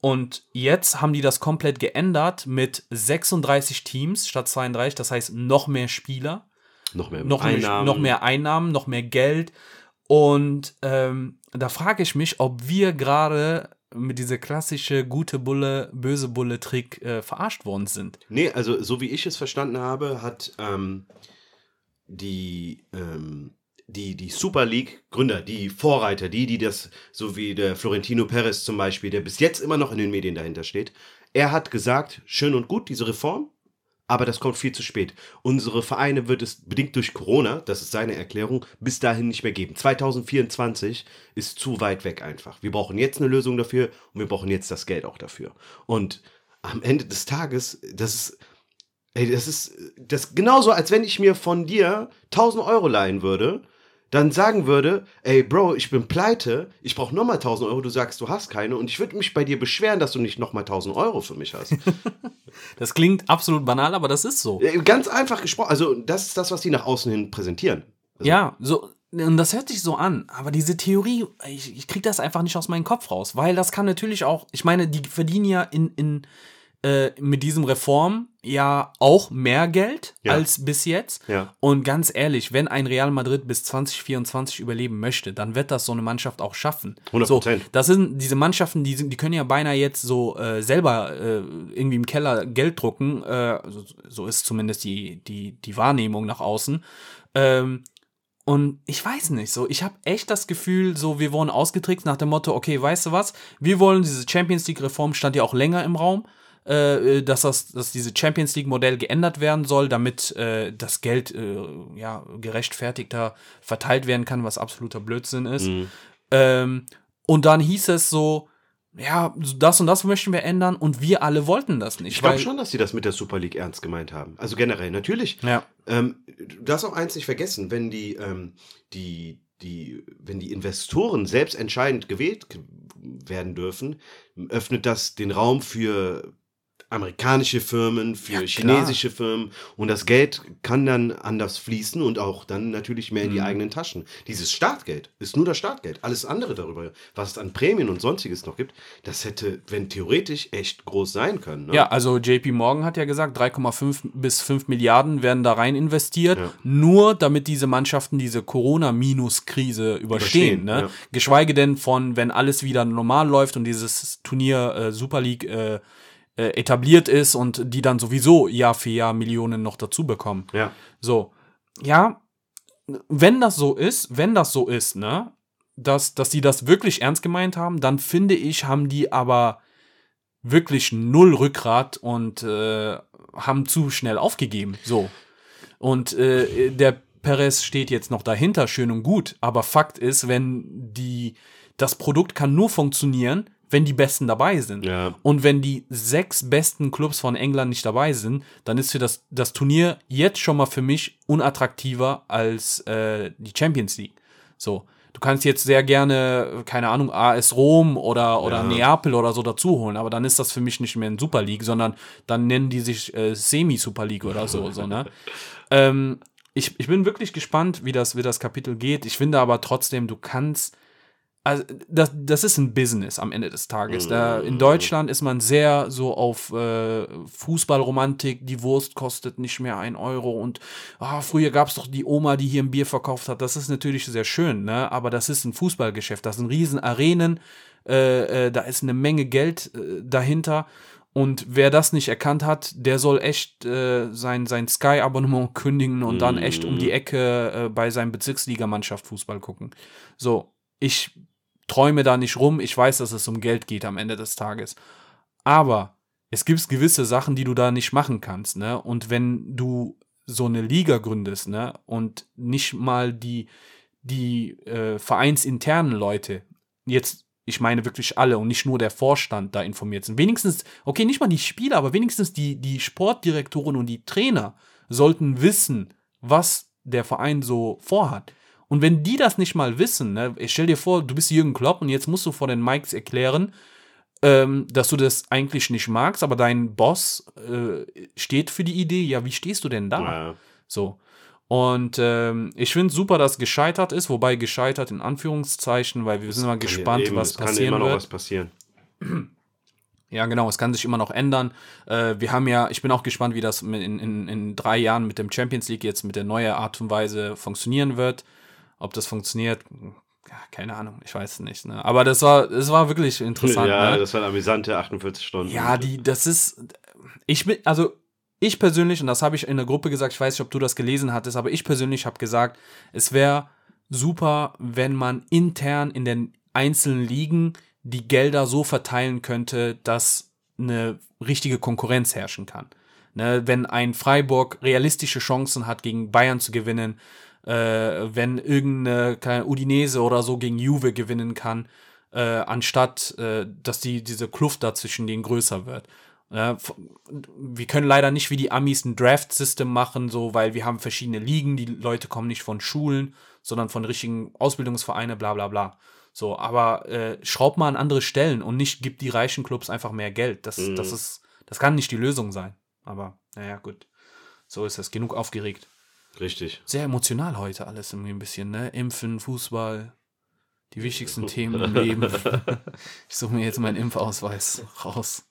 Und jetzt haben die das komplett geändert mit 36 Teams statt 32, das heißt noch mehr Spieler Noch mehr noch mehr, noch mehr Einnahmen, noch mehr Geld. Und ähm, da frage ich mich, ob wir gerade mit dieser klassische gute Bulle, böse Bulle-Trick äh, verarscht worden sind. Nee, also so wie ich es verstanden habe, hat ähm, die, ähm, die, die Super League-Gründer, die Vorreiter, die, die das, so wie der Florentino Perez zum Beispiel, der bis jetzt immer noch in den Medien dahinter steht, er hat gesagt, schön und gut, diese Reform, aber das kommt viel zu spät. Unsere Vereine wird es bedingt durch Corona, das ist seine Erklärung, bis dahin nicht mehr geben. 2024 ist zu weit weg einfach. Wir brauchen jetzt eine Lösung dafür und wir brauchen jetzt das Geld auch dafür. Und am Ende des Tages, das ist, ey, das ist das genauso, als wenn ich mir von dir 1000 Euro leihen würde, dann sagen würde, ey Bro, ich bin pleite, ich brauche nochmal 1000 Euro, du sagst, du hast keine und ich würde mich bei dir beschweren, dass du nicht nochmal 1000 Euro für mich hast. Das klingt absolut banal, aber das ist so. Ganz einfach gesprochen, also das ist das, was die nach außen hin präsentieren. Also, Ja, so. Und das hört sich so an, aber diese Theorie, ich, ich krieg das einfach nicht aus meinem Kopf raus, weil das kann natürlich auch, ich meine, die verdienen ja in, in äh, mit diesem Reform ja auch mehr Geld Ja. als bis jetzt. Ja. Und ganz ehrlich, wenn ein Real Madrid bis 2024 überleben möchte, dann wird das so eine Mannschaft auch schaffen. 100%. So, das sind diese Mannschaften, die, sind, die können ja beinahe jetzt so äh, selber äh, irgendwie im Keller Geld drucken. Äh, so, so ist zumindest die, die, die Wahrnehmung nach außen. Ähm, und ich weiß nicht, so, ich habe echt das Gefühl, so, wir wurden ausgetrickst nach dem Motto, okay, weißt du was, wir wollen diese Champions League-Reform, stand ja auch länger im Raum, äh, dass, das, dass diese Champions League-Modell geändert werden soll, damit äh, das Geld äh, ja, gerechtfertigter verteilt werden kann, was absoluter Blödsinn ist. Ähm, und dann hieß es so, ja, das und das möchten wir ändern und wir alle wollten das nicht. Ich glaube schon, dass sie das mit der Super League ernst gemeint haben. Also generell, natürlich. Ja. Ähm, du darfst auch eins nicht vergessen, wenn die, ähm, die, die, wenn die Investoren selbst entscheidend gewählt werden dürfen, öffnet das den Raum für amerikanische Firmen, für ja, chinesische Firmen und das Geld kann dann anders fließen und auch dann natürlich mehr in die mhm. eigenen Taschen. Dieses Startgeld ist nur das Startgeld. Alles andere darüber, was es an Prämien und sonstiges noch gibt, das hätte, wenn theoretisch, echt groß sein können. Ne? Ja, also JP Morgan hat ja gesagt, 3,5 bis 5 Milliarden werden da rein investiert, ja. nur damit diese Mannschaften diese Corona-Minus-Krise überstehen. überstehen ne? ja. Geschweige denn von, wenn alles wieder normal läuft und dieses Turnier äh, Super League äh, äh, etabliert ist und die dann sowieso Jahr für Jahr Millionen noch dazu bekommen. Ja. So, ja, wenn das so ist, wenn das so ist, ne, dass, dass die das wirklich ernst gemeint haben, dann finde ich, haben die aber wirklich null Rückgrat und äh, haben zu schnell aufgegeben. So. Und äh, der Perez steht jetzt noch dahinter, schön und gut. Aber Fakt ist, wenn die, das Produkt kann nur funktionieren, wenn die Besten dabei sind. Ja. Und wenn die sechs besten Clubs von England nicht dabei sind, dann ist für das, das Turnier jetzt schon mal für mich unattraktiver als äh, die Champions League. So. Du kannst jetzt sehr gerne, keine Ahnung, AS Rom oder, oder ja. Neapel oder so dazu holen, aber dann ist das für mich nicht mehr ein Super League, sondern dann nennen die sich äh, Semi-Super League oder so. so ne? ähm, ich, ich bin wirklich gespannt, wie das, wie das Kapitel geht. Ich finde aber trotzdem, du kannst also das, das ist ein Business am Ende des Tages. Da, in mhm. Deutschland ist man sehr so auf äh, Fußballromantik, die Wurst kostet nicht mehr ein Euro und oh, früher gab es doch die Oma, die hier ein Bier verkauft hat. Das ist natürlich sehr schön, ne? aber das ist ein Fußballgeschäft, das sind riesen Arenen, äh, äh, da ist eine Menge Geld äh, dahinter. Und wer das nicht erkannt hat, der soll echt äh, sein, sein Sky-Abonnement kündigen und dann echt um die mhm. Ecke äh, bei seinem Bezirksligamannschaft Fußball gucken. So, ich träume da nicht rum. Ich weiß, dass es um Geld geht am Ende des Tages. Aber es gibt gewisse Sachen, die du da nicht machen kannst, ne? Und wenn du so eine Liga gründest, ne? Und nicht mal die, die äh, vereinsinternen Leute, jetzt, ich meine wirklich alle und nicht nur der Vorstand da informiert sind. Wenigstens, okay, nicht mal die Spieler, aber wenigstens die, die Sportdirektoren und die Trainer sollten wissen, was der Verein so vorhat. Und wenn die das nicht mal wissen, ne, ich stell dir vor, du bist Jürgen Klopp und jetzt musst du vor den Mikes erklären, ähm, dass du das eigentlich nicht magst, aber dein Boss äh, steht für die Idee. Ja, wie stehst du denn da? Ja. So. Und ähm, ich finde super, dass gescheitert ist, wobei gescheitert in Anführungszeichen, weil wir sind mal gespannt, eben, was passieren wird. Es kann immer noch was passieren. Ja, genau, es kann sich immer noch ändern. Äh, wir haben ja, ich bin auch gespannt, wie das in, in, in drei Jahren mit dem Champions League jetzt mit der neuen Art und Weise funktionieren wird. Ob das funktioniert, ja, keine Ahnung, ich weiß es nicht. Ne? Aber das war, das war wirklich interessant. Ja, ne? das waren amüsante 48 Stunden. Ja, die, das ist, ich bin, also ich persönlich, und das habe ich in der Gruppe gesagt, ich weiß nicht, ob du das gelesen hattest, aber ich persönlich habe gesagt, es wäre super, wenn man intern in den einzelnen Ligen die Gelder so verteilen könnte, dass eine richtige Konkurrenz herrschen kann. Ne, wenn ein Freiburg realistische Chancen hat, gegen Bayern zu gewinnen, äh, wenn irgendeine keine Udinese oder so gegen Juve gewinnen kann, äh, anstatt äh, dass die, diese Kluft da zwischen denen größer wird. Ja, wir können leider nicht wie die Amis ein Draft-System machen, so, weil wir haben verschiedene Ligen, die Leute kommen nicht von Schulen, sondern von richtigen Ausbildungsvereine, bla bla bla. So, aber äh, schraub mal an andere Stellen und nicht gibt die reichen Clubs einfach mehr Geld. Das, mhm. das ist, das kann nicht die Lösung sein. Aber, naja, gut. So ist es. Genug aufgeregt. Richtig. Sehr emotional heute alles irgendwie ein bisschen, ne? Impfen, Fußball, die wichtigsten Themen im Leben. ich suche mir jetzt meinen Impfausweis raus.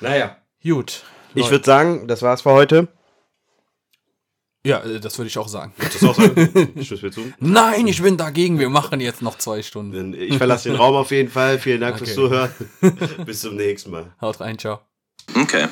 Naja. Gut. Leute. Ich würde sagen, das war's für heute. Ja, äh, das würde ich auch sagen. Würdest du auch sagen? Ich mir zu. Nein, ich bin dagegen. Wir machen jetzt noch zwei Stunden. Ich verlasse den Raum auf jeden Fall. Vielen Dank okay. fürs Zuhören. Bis zum nächsten Mal. Haut rein, ciao. Okay.